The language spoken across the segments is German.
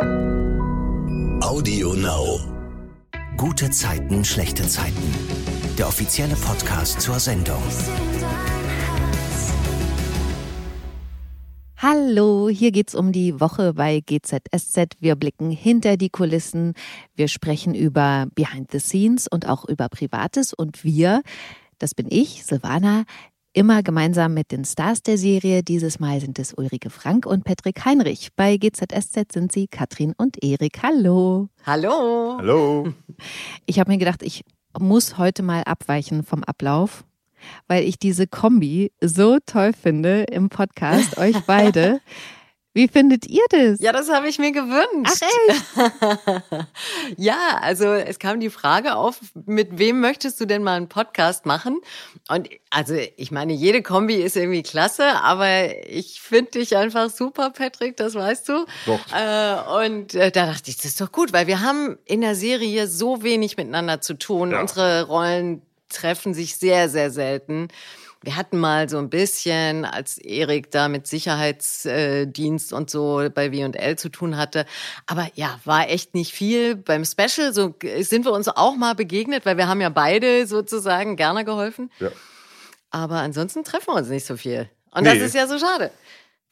Audio Now. Gute Zeiten, schlechte Zeiten. Der offizielle Podcast zur Sendung. Hallo, hier geht's um die Woche bei GZSZ. Wir blicken hinter die Kulissen. Wir sprechen über Behind the Scenes und auch über Privates. Und wir, das bin ich, Silvana, immer gemeinsam mit den Stars der Serie. Dieses Mal sind es Ulrike Frank und Patrick Heinrich. Bei GZSZ sind sie Katrin und Erik. Hallo. Hallo. Hallo. Ich habe mir gedacht, ich muss heute mal abweichen vom Ablauf weil ich diese Kombi so toll finde im Podcast, euch beide. Wie findet ihr das? Ja, das habe ich mir gewünscht. Ach echt? ja, also es kam die Frage auf, mit wem möchtest du denn mal einen Podcast machen? Und also ich meine, jede Kombi ist irgendwie klasse, aber ich finde dich einfach super, Patrick, das weißt du. Doch. Äh, und äh, da dachte ich, das ist doch gut, weil wir haben in der Serie so wenig miteinander zu tun. Ja. Unsere Rollen treffen sich sehr, sehr selten. Wir hatten mal so ein bisschen, als Erik da mit Sicherheitsdienst und so bei W&L zu tun hatte. Aber ja, war echt nicht viel. Beim Special so sind wir uns auch mal begegnet, weil wir haben ja beide sozusagen gerne geholfen. Ja. Aber ansonsten treffen wir uns nicht so viel. Und Nee. das ist ja so schade.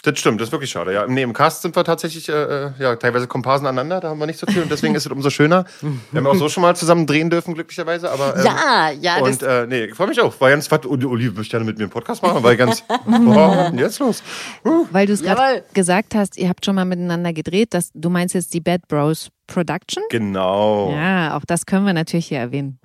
Das stimmt, das ist wirklich schade. Ja, nee, im Cast sind wir tatsächlich äh, äh, ja, teilweise Komparsen aneinander, da haben wir nicht so viel und deswegen ist es umso schöner. Wir haben auch so schon mal zusammen drehen dürfen, glücklicherweise. Aber, ähm, Ja, ja, Und das, äh, nee, ich freue mich auch. War ganz, was, Uli, Uli möchte gerne mit mir einen Podcast machen, ich ganz, denn jetzt los? Weil du es gerade gesagt hast, ihr habt schon mal miteinander gedreht. Das, du meinst jetzt die Bad Bros Production? Genau. Ja, auch das können wir natürlich hier erwähnen.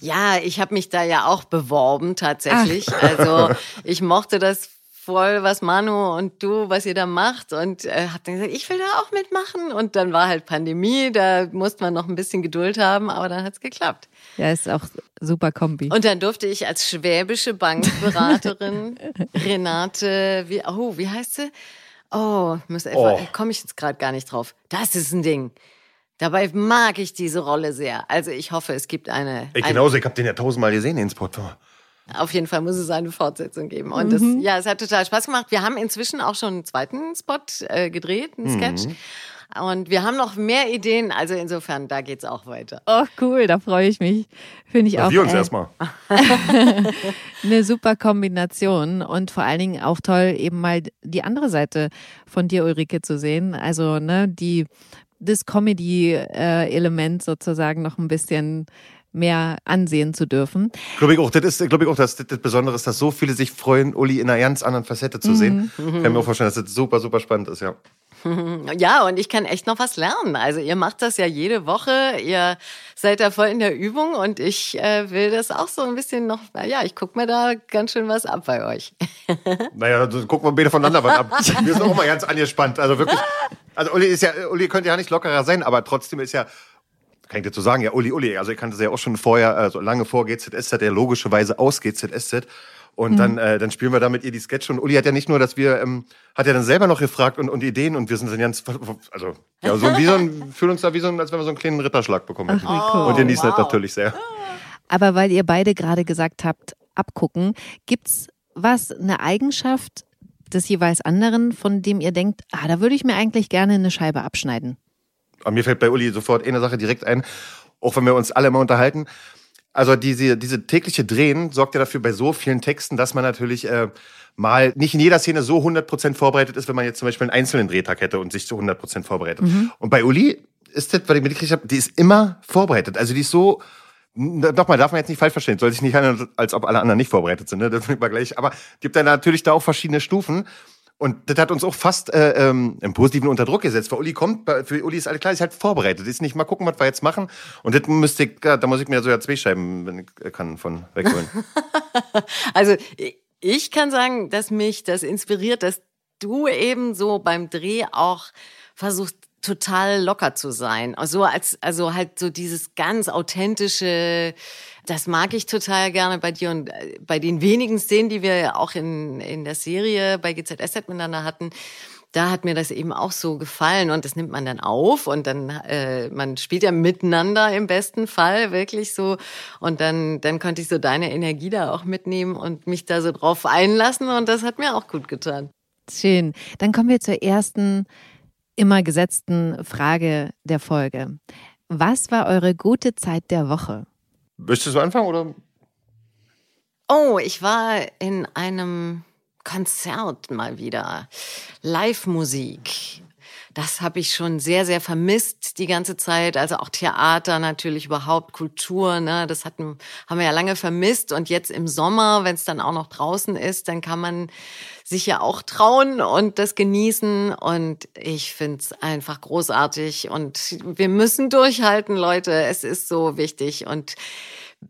Ja, ich habe mich da ja auch beworben tatsächlich. Also ich mochte das voll, was Manu und du, was ihr da macht und äh, hab dann gesagt, ich will da auch mitmachen. Und dann war halt Pandemie, da musste man noch ein bisschen Geduld haben, aber dann hat's geklappt. Ja, ist auch super Kombi. Und dann durfte ich als schwäbische Bankberaterin Renate, wie, oh, wie heißt sie? Oh, muss Oh. komme ich jetzt gerade gar nicht drauf. Das ist ein Ding. Dabei mag ich diese Rolle sehr. Also ich hoffe, es gibt eine. Ich eine genauso, ich habe den ja tausendmal gesehen, den Spot. Auf jeden Fall muss es eine Fortsetzung geben. Und das, ja, es hat total Spaß gemacht. Wir haben inzwischen auch schon einen zweiten Spot äh, gedreht, einen Sketch. Und wir haben noch mehr Ideen. Also insofern, da geht's auch weiter. Oh, cool, da freue ich mich. Finde ich auch Wir uns äh, erstmal. eine super Kombination und vor allen Dingen auch toll, eben mal die andere Seite von dir, Ulrike, zu sehen. Also, ne, die, das Comedy-Element sozusagen noch ein bisschen mehr ansehen zu dürfen. Glaube ich auch, das ist, glaube ich auch, das, das Besondere ist, dass so viele sich freuen, Uli in einer ganz anderen Facette zu sehen. Mhm. Kann mir auch vorstellen, dass das super, super spannend ist, ja. Ja, und ich kann echt noch was lernen. Also ihr macht das ja jede Woche. Ihr seid da voll in der Übung und ich äh, will das auch so ein bisschen noch, ja, ich guck mir da ganz schön was ab bei euch. Naja, dann gucken wir beide voneinander was ab. Wir sind auch mal ganz angespannt. Also wirklich. Also Uli ist ja, Uli könnte ja nicht lockerer sein, aber trotzdem ist ja, kann ich dazu sagen, ja, Uli, Uli. Also ich kannte sie ja auch schon vorher, also lange vor GZSZ, der logischerweise aus GZSZ. Und dann, äh, dann spielen wir da mit ihr die Sketche. Und Uli hat ja nicht nur, dass wir, ähm, hat ja dann selber noch gefragt und, und Ideen und wir sind dann ganz, also, ja, so wie so ein, fühlen uns da wie so ein, als wenn wir so einen kleinen Ritterschlag bekommen hätten. und genießen das natürlich sehr. Aber weil ihr beide gerade gesagt habt, abgucken, gibt's was, eine Eigenschaft des jeweils anderen, von dem ihr denkt, ah, da würde ich mir eigentlich gerne eine Scheibe abschneiden? Aber mir fällt bei Uli sofort eine Sache direkt ein, auch wenn wir uns alle mal unterhalten. Also diese, diese tägliche Drehen sorgt ja dafür bei so vielen Texten, dass man natürlich äh, mal nicht in jeder Szene so 100% vorbereitet ist, wenn man jetzt zum Beispiel einen einzelnen Drehtag hätte und sich zu 100% vorbereitet. Und bei Uli ist das, was ich mitgekriegt habe, die ist immer vorbereitet. Also die ist so, nochmal, darf man jetzt nicht falsch verstehen, soll sich nicht handeln, als ob alle anderen nicht vorbereitet sind, ne? das ich mal gleich. Aber gibt dann natürlich da auch verschiedene Stufen. Und das hat uns auch fast äh, ähm, im Positiven unter Druck gesetzt. Weil Uli kommt, für Uli ist alles klar, ist halt vorbereitet. Ist nicht mal gucken, was wir jetzt machen. Und das müsste ich, da muss ich mir so ja zwei Scheiben, wenn ich äh, kann, von wegholen. Also ich kann sagen, dass mich das inspiriert, dass du eben so beim Dreh auch versuchst, total locker zu sein. Also als, also halt so dieses ganz authentische, das mag ich total gerne bei dir und äh, bei den wenigen Szenen, die wir auch in, in der Serie bei GZSZ miteinander hatten, da hat mir das eben auch so gefallen und das nimmt man dann auf und dann äh, man spielt ja miteinander im besten Fall wirklich so und dann dann konnte ich so deine Energie da auch mitnehmen und mich da so drauf einlassen und das hat mir auch gut getan. Schön. Dann kommen wir zur ersten immer gesetzten Frage der Folge. Was war eure gute Zeit der Woche? Möchtest du anfangen oder? Oh, ich war in einem Konzert mal wieder. Live-Musik. Das habe ich schon sehr, sehr vermisst die ganze Zeit. Also auch Theater natürlich, überhaupt Kultur. Ne? Das hatten, haben wir ja lange vermisst. Und jetzt im Sommer, wenn es dann auch noch draußen ist, dann kann man sich ja auch trauen und das genießen. Und ich finde es einfach großartig. Und wir müssen durchhalten, Leute. Es ist so wichtig. Und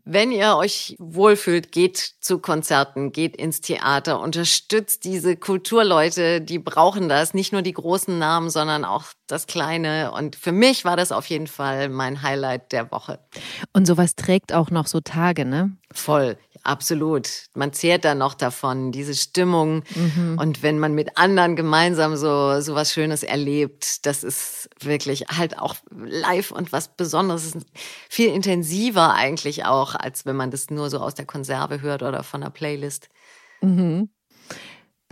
wenn ihr euch wohlfühlt, geht zu Konzerten, geht ins Theater, unterstützt diese Kulturleute, die brauchen das. Nicht nur die großen Namen, sondern auch das Kleine. Und für mich war das auf jeden Fall mein Highlight der Woche. Und sowas trägt auch noch so Tage, ne? Voll absolut. Man zehrt dann noch davon, diese Stimmung. Mhm. Und wenn man mit anderen gemeinsam so, so was Schönes erlebt, das ist wirklich halt auch live und was Besonderes. Viel intensiver eigentlich auch, als wenn man das nur so aus der Konserve hört oder von der Playlist. Mhm.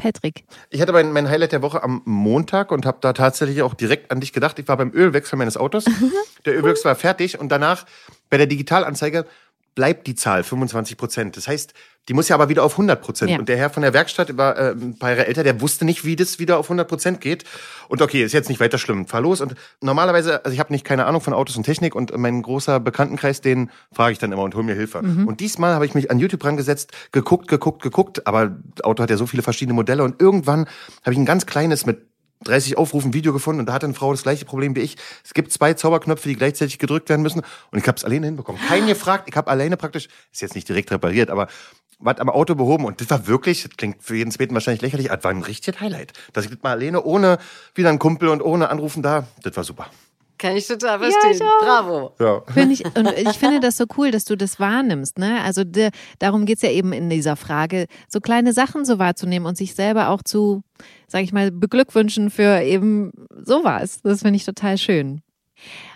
Patrick. Ich hatte mein, mein Highlight der Woche am Montag und habe da tatsächlich auch direkt an dich gedacht. Ich war beim Ölwechsel meines Autos. Der Ölwechsel war fertig und danach bei der Digitalanzeige bleibt die Zahl 25 Prozent. Das heißt, die muss ja aber wieder auf 100 Prozent. Ja. Und der Herr von der Werkstatt war äh, ein paar Jahre älter, der wusste nicht, wie das wieder auf 100 Prozent geht. Und okay, ist jetzt nicht weiter schlimm, fahr los. Und normalerweise, also ich habe nicht keine Ahnung von Autos und Technik und mein großer Bekanntenkreis, den frage ich dann immer und hol mir Hilfe. Mhm. Und diesmal habe ich mich an YouTube rangesetzt, geguckt, geguckt, geguckt. Aber Auto hat ja so viele verschiedene Modelle und irgendwann habe ich ein ganz kleines mit 30 Aufrufen Video gefunden und da hat eine Frau das gleiche Problem wie ich. Es gibt zwei Zauberknöpfe, die gleichzeitig gedrückt werden müssen und ich habe es alleine hinbekommen. Keinen gefragt, ich habe alleine praktisch, ist jetzt nicht direkt repariert, aber was am Auto behoben und das war wirklich, das klingt für jeden Zweiten wahrscheinlich lächerlich, das war ein richtiges Highlight. Dass ich das mal alleine, ohne wieder einen Kumpel und ohne Anrufen da, das war super. Kann ich total verstehen. Ja, Bravo. Ja. Find ich, und ich finde das so cool, dass du das wahrnimmst. Ne? Also de, darum geht's ja eben in dieser Frage, so kleine Sachen so wahrzunehmen und sich selber auch zu, sag ich mal, beglückwünschen für eben sowas. Das finde ich total schön.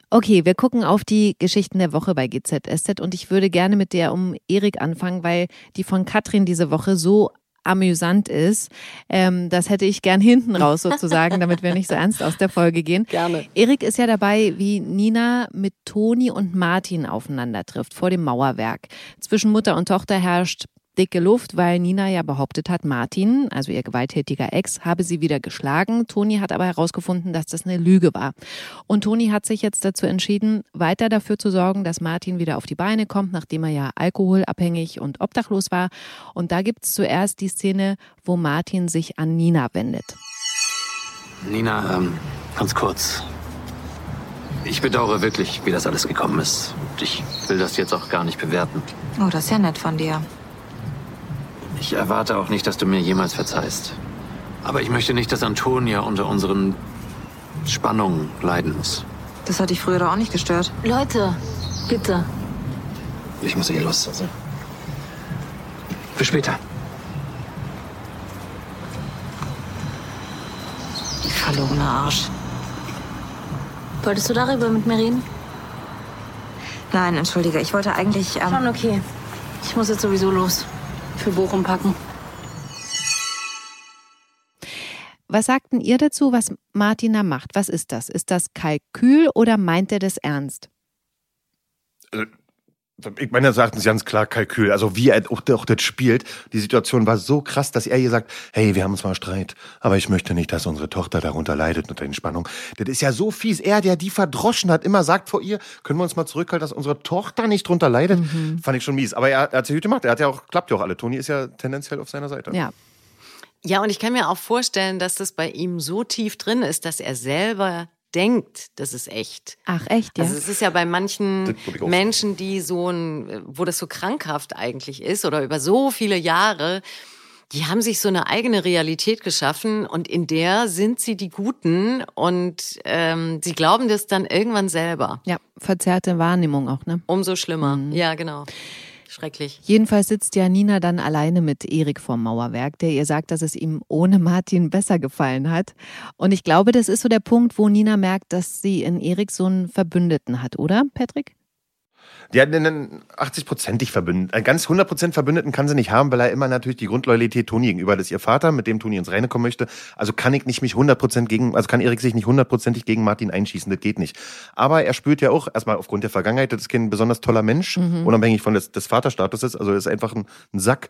Okay, wir gucken auf die Geschichten der Woche bei GZSZ und ich würde gerne mit der um Erik anfangen, weil die von Katrin diese Woche so amüsant ist. Ähm, das hätte ich gern hinten raus sozusagen, damit wir nicht so ernst aus der Folge gehen. Gerne. Erik ist ja dabei, wie Nina mit Toni und Martin aufeinander trifft vor dem Mauerwerk. Zwischen Mutter und Tochter herrscht dicke Luft, weil Nina ja behauptet hat, Martin, also ihr gewalttätiger Ex, habe sie wieder geschlagen. Toni hat aber herausgefunden, dass das eine Lüge war. Und Toni hat sich jetzt dazu entschieden, weiter dafür zu sorgen, dass Martin wieder auf die Beine kommt, nachdem er ja alkoholabhängig und obdachlos war. Und da gibt es zuerst die Szene, wo Martin sich an Nina wendet. Nina, ähm, ganz kurz. Ich bedauere wirklich, wie das alles gekommen ist. Und ich will das jetzt auch gar nicht bewerten. Oh, das ist ja nett von dir. Ich erwarte auch nicht, dass du mir jemals verzeihst. Aber ich möchte nicht, dass Antonia unter unseren Spannungen leiden muss. Das hat dich früher doch auch nicht gestört. Leute, bitte. Ich muss eh los. Bis später. Die verlogene Arsch. Wolltest du darüber mit mir reden? Nein, entschuldige. Ich wollte eigentlich. Ähm Schon okay. Ich muss jetzt sowieso los für Bochum packen. Was sagten ihr dazu, was Martina macht? Was ist das? Ist das Kalkül oder meint er das ernst? Ich meine, sagt es ganz klar Kalkül. Also wie er auch, auch das spielt. Die Situation war so krass, dass er ihr sagt, hey, wir haben zwar Streit, aber ich möchte nicht, dass unsere Tochter darunter leidet unter den Spannungen. Das ist ja so fies. Er, der die verdroschen hat, immer sagt vor ihr, können wir uns mal zurückhalten, dass unsere Tochter nicht drunter leidet. Mhm. Fand ich schon mies. Aber er, er hat sich gut gemacht. Er hat ja auch, klappt ja auch alle. Toni ist ja tendenziell auf seiner Seite. Ja. Ja, und ich kann mir auch vorstellen, dass das bei ihm so tief drin ist, dass er selber denkt, das ist echt. Ach, echt, ja. Also es ist ja bei manchen Menschen, die so ein, wo das so krankhaft eigentlich ist oder über so viele Jahre, die haben sich so eine eigene Realität geschaffen und in der sind sie die Guten und ähm, sie glauben das dann irgendwann selber. Ja, verzerrte Wahrnehmung auch, ne? Umso schlimmer. Mhm. Ja, genau. Schrecklich. Jedenfalls sitzt ja Nina dann alleine mit Erik vorm Mauerwerk, der ihr sagt, dass es ihm ohne Martin besser gefallen hat. Und ich glaube, das ist so der Punkt, wo Nina merkt, dass sie in Erik so einen Verbündeten hat, oder, Patrick? Die hat einen 80-prozentig Verbündeten. Einen ganz 100% Verbündeten kann sie nicht haben, weil er immer natürlich die Grundloyalität Toni gegenüber, das ist ihr Vater, mit dem Toni ins Reine kommen möchte. Also kann ich nicht mich 100% gegen, also kann Erik sich nicht hundertprozentig gegen Martin einschießen, das geht nicht. Aber er spürt ja auch, erstmal aufgrund der Vergangenheit, das ist kein besonders toller Mensch, mhm. unabhängig von des, des Vaterstatuses, also er ist einfach ein, ein Sack.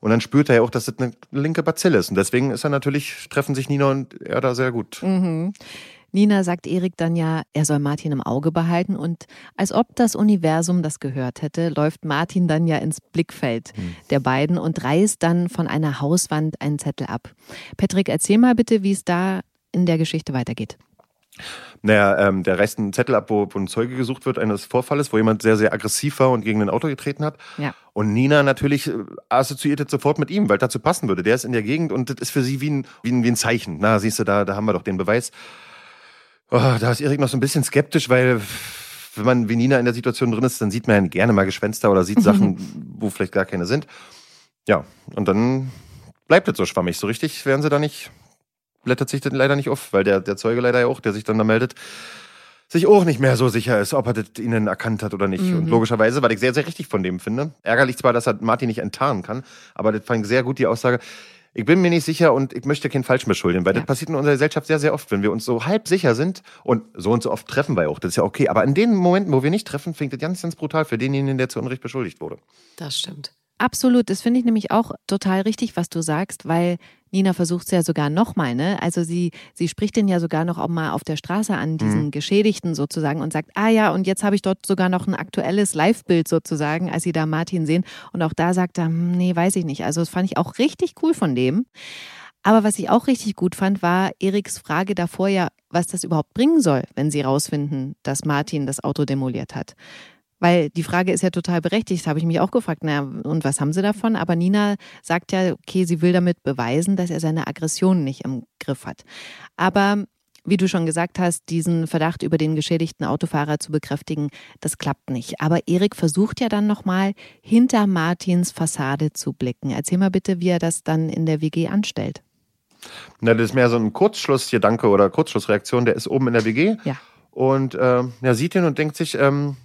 Und dann spürt er ja auch, dass das eine linke Bazille ist. Und deswegen ist er natürlich, treffen sich Nina und er da sehr gut. Mhm. Nina sagt Erik dann ja, er soll Martin im Auge behalten und als ob das Universum das gehört hätte, läuft Martin dann ja ins Blickfeld hm. der beiden und reißt dann von einer Hauswand einen Zettel ab. Patrick, erzähl mal bitte, wie es da in der Geschichte weitergeht. Naja, ähm, der reißt einen Zettel ab, wo, wo ein Zeuge gesucht wird eines Vorfalles, wo jemand sehr, sehr aggressiv war und gegen ein Auto getreten hat. Ja. Und Nina natürlich äh, assoziiert es sofort mit ihm, weil dazu passen würde. Der ist in der Gegend und das ist für sie wie ein, wie ein, wie ein Zeichen. Na, siehst du, da, da haben wir doch den Beweis. Oh, da ist Erik noch so ein bisschen skeptisch, weil wenn man wie Nina in der Situation drin ist, dann sieht man ja gerne mal Gespenster oder sieht Sachen, wo vielleicht gar keine sind. Ja, und dann bleibt es so schwammig. So richtig werden sie da nicht, blättert sich das leider nicht auf, weil der, der Zeuge leider ja auch, der sich dann da meldet, sich auch nicht mehr so sicher ist, ob er das ihnen erkannt hat oder nicht. Mhm. Und logischerweise, weil ich sehr, sehr richtig von dem finde. Ärgerlich zwar, dass er Martin nicht enttarnen kann, aber das fand ich sehr gut, die Aussage. Ich bin mir nicht sicher und ich möchte keinen falsch beschuldigen, weil ja. das passiert in unserer Gesellschaft sehr, sehr oft, wenn wir uns so halb sicher sind und so und so oft treffen wir auch, das ist ja okay. Aber in den Momenten, wo wir nicht treffen, fängt das ganz, ganz brutal für denjenigen, der zu Unrecht beschuldigt wurde. Das stimmt. Absolut, das finde ich nämlich auch total richtig, was du sagst, weil Nina versucht es ja sogar nochmal, ne? Also sie, sie spricht den ja sogar noch auch mal auf der Straße an, diesen mhm. Geschädigten sozusagen, und sagt, ah ja, und jetzt habe ich dort sogar noch ein aktuelles Live-Bild sozusagen, als sie da Martin sehen. Und auch da sagt er, hm, nee, weiß ich nicht. Also das fand ich auch richtig cool von dem. Aber was ich auch richtig gut fand, war Eriks Frage davor ja, was das überhaupt bringen soll, wenn sie rausfinden, dass Martin das Auto demoliert hat. Weil die Frage ist ja total berechtigt, habe ich mich auch gefragt, na, und was haben sie davon? Aber Nina sagt ja, okay, sie will damit beweisen, dass er seine Aggression nicht im Griff hat. Aber wie du schon gesagt hast, diesen Verdacht über den geschädigten Autofahrer zu bekräftigen, das klappt nicht. Aber Erik versucht ja dann nochmal hinter Martins Fassade zu blicken. Erzähl mal bitte, wie er das dann in der WG anstellt. Na, das ist mehr so ein Kurzschlussgedanke oder Kurzschlussreaktion. Der ist oben in der WG ja. und äh, er sieht ihn und denkt sich, ähm,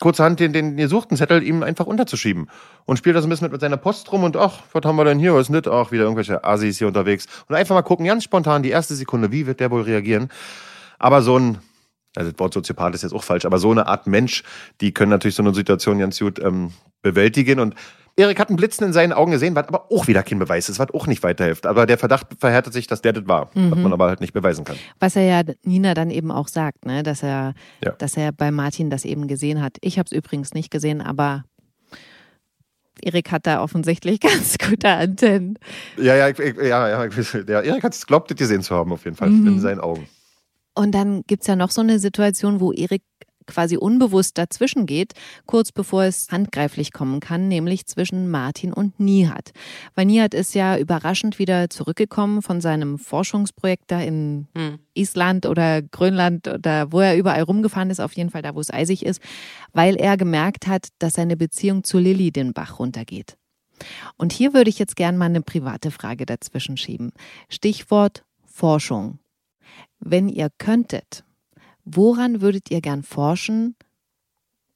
kurzerhand den, den gesuchten Zettel ihm einfach unterzuschieben. Und spielt das ein bisschen mit, mit seiner Post rum und ach, was haben wir denn hier? Was ist nicht? Ach, wieder irgendwelche Asis hier unterwegs. Und einfach mal gucken, ganz spontan, die erste Sekunde, wie wird der wohl reagieren? Aber so ein, also das Wort Soziopath ist jetzt auch falsch, aber so eine Art Mensch, die können natürlich so eine Situation ganz gut ähm, bewältigen und Erik hat einen Blitzen in seinen Augen gesehen, was aber auch wieder kein Beweis ist, was auch nicht weiterhilft. Aber der Verdacht verhärtet sich, dass der das war, mhm. was man aber halt nicht beweisen kann. Was er ja Nina dann eben auch sagt, ne? dass, er, ja. dass er bei Martin das eben gesehen hat. Ich habe es übrigens nicht gesehen, aber Erik hat da offensichtlich ganz gute Antennen. Ja, ja, ja, ja, ja Erik hat es glaubt, das gesehen zu haben, auf jeden Fall, mhm. in seinen Augen. Und dann gibt es ja noch so eine Situation, wo Erik quasi unbewusst dazwischen geht, kurz bevor es handgreiflich kommen kann, nämlich zwischen Martin und Nihat. Weil Nihat ist ja überraschend wieder zurückgekommen von seinem Forschungsprojekt da in hm. Island oder Grönland oder wo er überall rumgefahren ist, auf jeden Fall da, wo es eisig ist, weil er gemerkt hat, dass seine Beziehung zu Lilly den Bach runtergeht. Und hier würde ich jetzt gerne mal eine private Frage dazwischen schieben. Stichwort Forschung. Wenn ihr könntet, Woran würdet ihr gern forschen?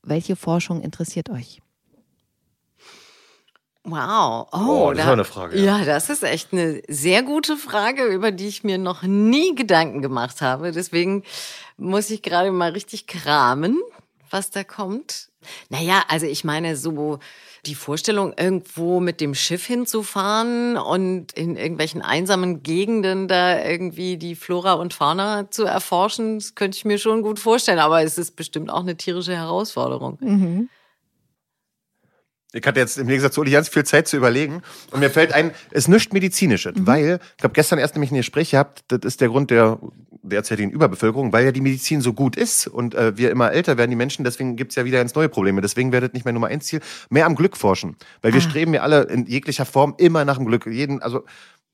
Welche Forschung interessiert euch? Wow. Oh, oh das da, ist eine Frage. Ja. ja, das ist echt eine sehr gute Frage, über die ich mir noch nie Gedanken gemacht habe. Deswegen muss ich gerade mal richtig kramen, was da kommt. Naja, also ich meine, so die Vorstellung, irgendwo mit dem Schiff hinzufahren und in irgendwelchen einsamen Gegenden da irgendwie die Flora und Fauna zu erforschen, das könnte ich mir schon gut vorstellen. Aber es ist bestimmt auch eine tierische Herausforderung. Mhm. Ich hatte jetzt im Gegensatz zu Uli ganz viel Zeit zu überlegen. Und mir fällt ein, es ist nichts Medizinisches, mhm. weil, ich habe gestern erst nämlich ein Gespräch gehabt, das ist der Grund der derzeitigen Überbevölkerung, weil ja die Medizin so gut ist und äh, wir immer älter werden, die Menschen, deswegen gibt's ja wieder ganz neue Probleme. Deswegen werdet nicht mehr Nummer eins Ziel, mehr am Glück forschen. Weil wir ah. streben ja alle in jeglicher Form immer nach dem Glück. Jeden, also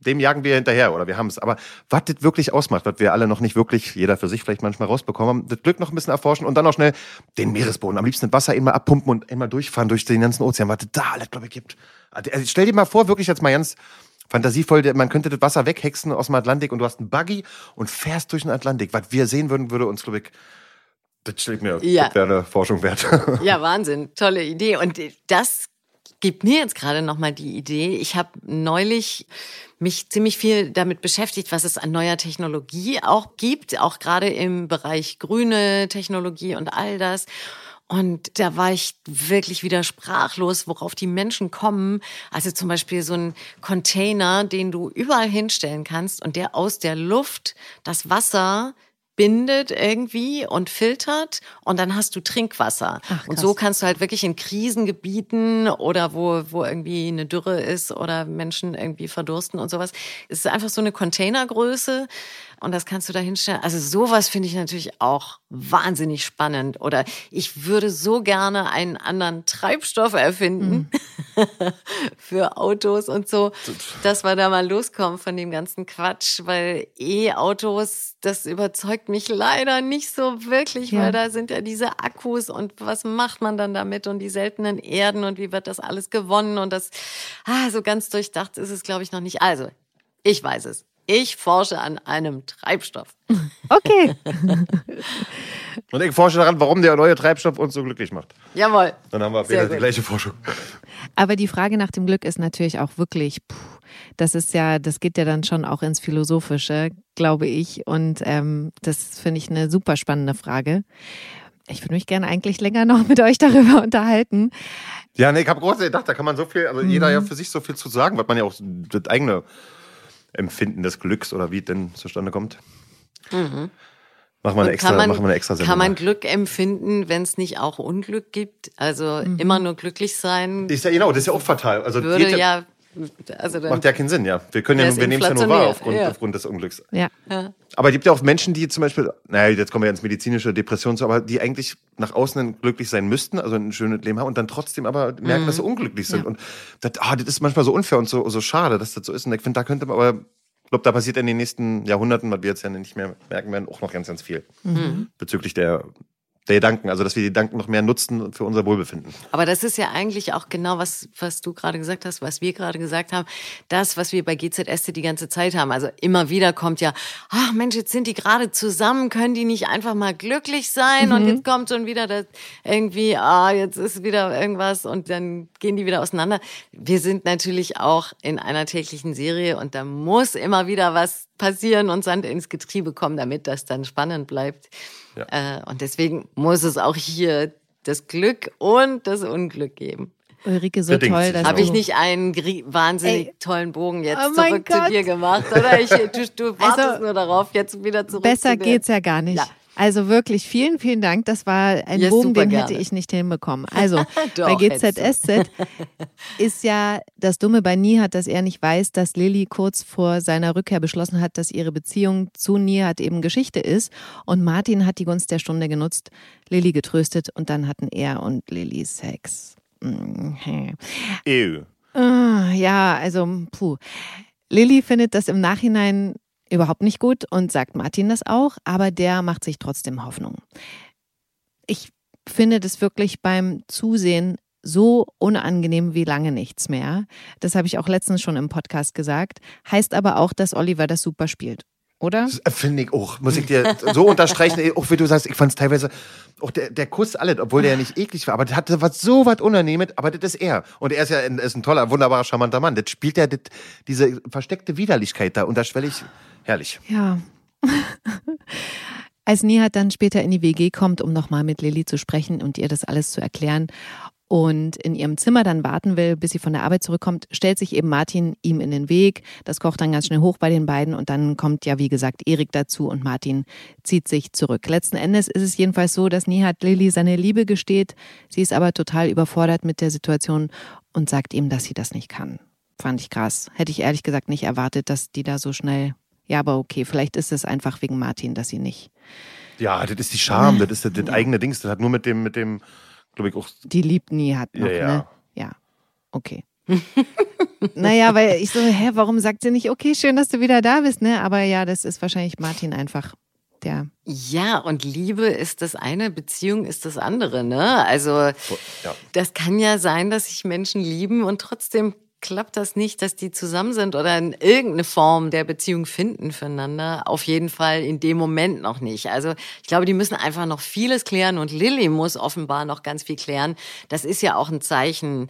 dem jagen wir hinterher oder wir haben es. Aber was das wirklich ausmacht, was wir alle noch nicht wirklich, jeder für sich vielleicht manchmal rausbekommen haben, das Glück noch ein bisschen erforschen und dann auch schnell den Meeresboden, am liebsten Wasser immer abpumpen und immer durchfahren durch den ganzen Ozean, was das da alles, glaube ich, gibt. Also stell dir mal vor, wirklich jetzt mal ganz fantasievoll, man könnte das Wasser weghexen aus dem Atlantik und du hast einen Buggy und fährst durch den Atlantik. Was wir sehen würden, würde uns, glaube ich, Das steht mir, Ja. das wäre eine Forschung wert. Ja, Wahnsinn. Tolle Idee. Und das gibt mir jetzt gerade nochmal die Idee. Ich habe neulich mich ziemlich viel damit beschäftigt, was es an neuer Technologie auch gibt, auch gerade im Bereich grüne Technologie und all das. Und da war ich wirklich wieder sprachlos, worauf die Menschen kommen. Also zum Beispiel so ein Container, den du überall hinstellen kannst und der aus der Luft das Wasser bindet irgendwie und filtert und dann hast du Trinkwasser. Ach, und so kannst du halt wirklich in Krisengebieten oder wo, wo irgendwie eine Dürre ist oder Menschen irgendwie verdursten und sowas. Es ist einfach so eine Containergröße und das kannst du da hinstellen. Also sowas finde ich natürlich auch wahnsinnig spannend. Oder ich würde so gerne einen anderen Treibstoff erfinden für Autos und so, dass wir da mal loskommen von dem ganzen Quatsch, weil E-Autos, das überzeugt mich leider nicht so wirklich, Ja. weil da sind ja diese Akkus und was macht man dann damit und die seltenen Erden und wie wird das alles gewonnen und das, ah, so ganz durchdacht ist es, glaube ich, noch nicht. Also, ich weiß es. Ich forsche an einem Treibstoff. Okay. Und ich forsche daran, warum der neue Treibstoff uns so glücklich macht. Jawohl. Dann haben wir Sehr wieder die gut. gleiche Forschung. Aber die Frage nach dem Glück ist natürlich auch wirklich, puh, das ist ja, das geht ja dann schon auch ins Philosophische, glaube ich. Und ähm, das finde ich eine super spannende Frage. Ich würde mich gerne eigentlich länger noch mit euch darüber unterhalten. Ja, nee, ich habe groß gedacht, da kann man so viel, also jeder Mhm. ja für sich so viel zu sagen, was man ja auch das eigene Empfinden des Glücks oder wie es denn zustande kommt. Machen wir eine extra, machen wir eine extra Sendung. kann man Glück empfinden, wenn es nicht auch Unglück gibt? Also immer nur glücklich sein ist ja genau, das ist ja auch fatal. Also würde geht ja, also dann, macht ja keinen Sinn, ja. Wir können ja, wir nehmen es ja nur wahr aufgrund, ja. aufgrund des Unglücks. Ja. Aber es gibt ja auch Menschen, die zum Beispiel, naja, jetzt kommen wir ja ins medizinische Depression, aber die eigentlich nach außen glücklich sein müssten, also ein schönes Leben haben und dann trotzdem aber merken, Mhm. dass sie unglücklich sind. Und das, ah, das ist manchmal so unfair und so, so schade, dass das so ist. Und ich finde, da könnte man aber, ich glaube, da passiert in den nächsten Jahrhunderten, was wir jetzt ja nicht mehr merken werden, auch noch ganz, ganz viel. Mhm. Bezüglich der, der Gedanken, also dass wir die Gedanken noch mehr nutzen für unser Wohlbefinden. Aber das ist ja eigentlich auch genau was, was du gerade gesagt hast, was wir gerade gesagt haben. Das, was wir bei GZSC die ganze Zeit haben. Also immer wieder kommt ja, ach Mensch, jetzt sind die gerade zusammen, können die nicht einfach mal glücklich sein? Und jetzt kommt schon wieder das irgendwie, ah, jetzt ist wieder irgendwas und dann gehen die wieder auseinander. Wir sind natürlich auch in einer täglichen Serie und da muss immer wieder was passieren und Sand ins Getriebe kommen, damit das dann spannend bleibt. Äh, und deswegen muss es auch hier das Glück und das Unglück geben. Ulrike, so Bedingt toll. Habe ich nicht einen wahnsinnig Ey. tollen Bogen jetzt Oh zurück zu Gott. dir gemacht, oder? Ich, du, du wartest Also, nur darauf, jetzt wieder zurück Besser zu dir. geht's ja gar nicht. Ja. Also wirklich vielen, vielen Dank. Das war ein Ja, Bogen, den hätte gerne. ich nicht hinbekommen. Also Doch, bei. GZSZ ist ja das Dumme bei Nihat, dass er nicht weiß, dass Lilly kurz vor seiner Rückkehr beschlossen hat, dass ihre Beziehung zu Nihat eben Geschichte ist. Und Martin hat die Gunst der Stunde genutzt, Lilly getröstet und dann hatten er und Lilly Sex. Mhm. Ew. Ah, Ja, also, puh. Lilly findet das im Nachhinein überhaupt nicht gut und sagt Martin das auch, aber der macht sich trotzdem Hoffnung. Ich finde das wirklich beim Zusehen so unangenehm wie lange nichts mehr. Das habe ich auch letztens schon im Podcast gesagt. Heißt aber auch, dass Oliver das super spielt, oder? Das Finde ich auch. Muss ich dir so unterstreichen, auch wie du sagst, ich fand es teilweise, auch der, der Kuss alles, obwohl der ja nicht eklig war, aber der hatte was so was Unannehmendes, aber das ist er. Und er ist ja ein, ist ein toller, wunderbarer, charmanter Mann. Das spielt ja das, diese versteckte Widerlichkeit da unterschwellig herrlich. Ja. Als Nihat dann später in die WG kommt, um nochmal mit Lilly zu sprechen und ihr das alles zu erklären und in ihrem Zimmer dann warten will, bis sie von der Arbeit zurückkommt, stellt sich eben Martin ihm in den Weg. Das kocht dann ganz schnell hoch bei den beiden und dann kommt ja, wie gesagt, Erik dazu und Martin zieht sich zurück. Letzten Endes ist es jedenfalls so, dass Nihat Lilly seine Liebe gesteht. Sie ist aber total überfordert mit der Situation und sagt ihm, dass sie das nicht kann. Fand ich krass. Hätte ich ehrlich gesagt nicht erwartet, dass die da so schnell ja, aber okay, vielleicht ist es einfach wegen Martin, dass sie nicht. Ja, das ist die Scham, das ist das, das eigene Dings. Das hat nur mit dem, mit dem, glaube ich, auch. Die liebt nie hat noch, Ja, ja. ne? Ja. Okay. naja, weil ich so, hä, warum sagt sie nicht, okay, schön, dass du wieder da bist, ne? Aber ja, das ist wahrscheinlich Martin einfach, der. Ja, und Liebe ist das eine, Beziehung ist das andere, ne? Also Ja. das kann ja sein, dass sich Menschen lieben und trotzdem klappt das nicht, dass die zusammen sind oder in irgendeine Form der Beziehung finden füreinander. Auf jeden Fall in dem Moment noch nicht. Also ich glaube, die müssen einfach noch vieles klären und Lilly muss offenbar noch ganz viel klären. Das ist ja auch ein Zeichen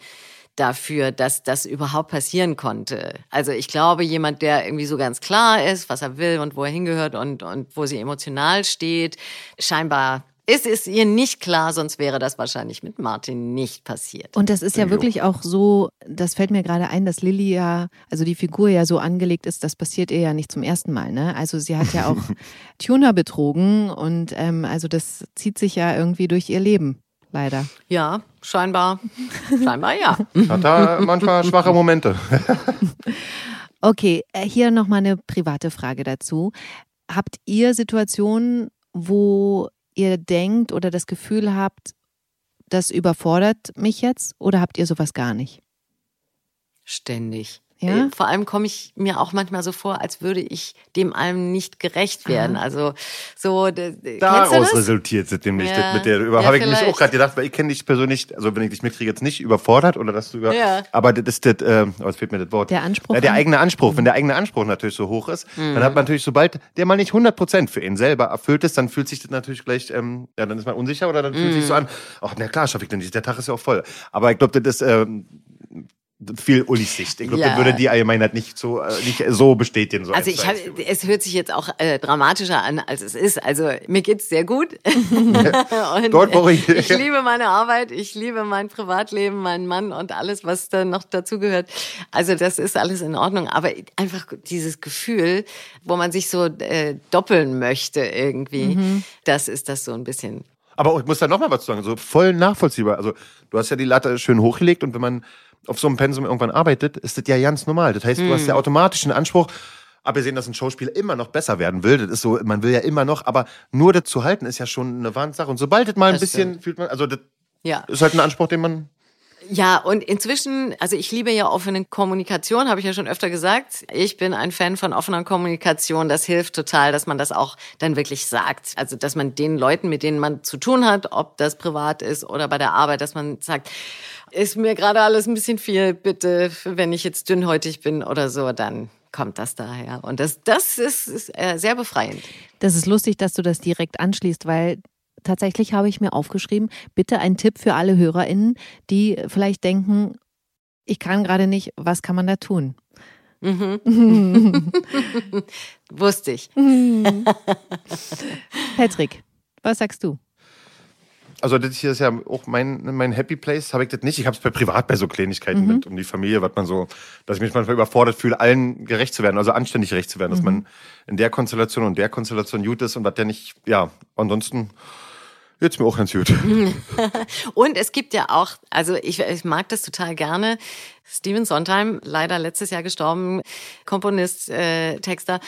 dafür, dass das überhaupt passieren konnte. Also ich glaube, jemand, der irgendwie so ganz klar ist, was er will und wo er hingehört und, und wo sie emotional steht, scheinbar ist es ihr nicht klar, sonst wäre das wahrscheinlich mit Martin nicht passiert. Und das ist ja wirklich auch so, das fällt mir gerade ein, dass Lilly ja, also die Figur ja so angelegt ist, das passiert ihr ja nicht zum ersten Mal. Ne? Also sie hat ja auch Tuner betrogen und ähm, also das zieht sich ja irgendwie durch ihr Leben, leider. Ja, scheinbar, scheinbar ja. Hat da manchmal schwache Momente. okay, äh, hier nochmal eine private Frage dazu. Habt ihr Situationen, wo ihr denkt oder das Gefühl habt, das überfordert mich jetzt oder habt ihr sowas gar nicht? Ständig. Ja? Äh, Vor allem komme ich mir auch manchmal so vor, als würde ich dem allem nicht gerecht werden. Aha. Also so Daraus das? resultiert es nämlich Ja. mit der über. Ja, habe ich mich auch gerade gedacht, weil ich kenne dich persönlich, also wenn ich dich mitkriege, jetzt nicht überfordert oder dass du über. Ja. Aber das ist das, äh, oh, jetzt fehlt mir das Wort. Der Anspruch Ja, der eigene Anspruch. Wenn der eigene Anspruch natürlich so hoch ist, dann hat man natürlich, sobald der mal nicht 100% für ihn selber erfüllt ist, dann fühlt sich das natürlich gleich, ähm, ja, dann ist man unsicher oder dann fühlt sich so an, ach, na klar, schaffe ich denn nicht, der Tag ist ja auch voll. Aber ich glaube, das ist, ähm, viel Ulis Sicht. Ich glaube, Ja. das würde die Allgemeinheit nicht so, äh, nicht so bestätigen. So Also ich hab, es hört sich jetzt auch äh, dramatischer an, als es ist. Also mir geht's sehr gut. und Dort, wo ich- ich liebe meine Arbeit, ich liebe mein Privatleben, meinen Mann und alles, was da noch dazugehört. Also das ist alles in Ordnung. Aber einfach dieses Gefühl, wo man sich so äh, doppeln möchte irgendwie, das ist das so ein bisschen. Aber ich muss da noch mal was sagen, so voll nachvollziehbar. Also du hast ja die Latte schön hochgelegt und wenn man auf so einem Pensum irgendwann arbeitet, ist das ja ganz normal. Das heißt, du hast ja automatisch einen Anspruch, abgesehen, dass ein Schauspieler immer noch besser werden will. Das ist so, man will ja immer noch, aber nur das zu halten ist ja schon eine Wahnsache. Und sobald das mal ein Das bisschen fühlt man, also das Ja. ist halt ein Anspruch, den man Ja, und inzwischen, also ich liebe ja offene Kommunikation, habe ich ja schon öfter gesagt. Ich bin ein Fan von offener Kommunikation. Das hilft total, dass man das auch dann wirklich sagt. Also, dass man den Leuten, mit denen man zu tun hat, ob das privat ist oder bei der Arbeit, dass man sagt, ist mir gerade alles ein bisschen viel, bitte, wenn ich jetzt dünnhäutig bin oder so, dann kommt das daher. Und das, das ist, ist äh, sehr befreiend. Das ist lustig, dass du das direkt anschließt, weil tatsächlich habe ich mir aufgeschrieben, bitte ein Tipp für alle HörerInnen, die vielleicht denken, ich kann gerade nicht, was kann man da tun? Wusste ich. Patrick, was sagst du? Also das hier ist ja auch mein, mein Happy Place, habe ich das nicht. Ich habe es bei privat bei so Kleinigkeiten mit um die Familie, was man so, dass ich mich manchmal überfordert fühle, allen gerecht zu werden, also anständig gerecht zu werden, dass man in der Konstellation und der Konstellation gut ist und was der nicht, ja, ansonsten wird's mir auch ganz gut. Und es gibt ja auch, also ich, ich mag das total gerne. Steven Sondheim, leider letztes Jahr gestorben, Komponist, äh, Texter,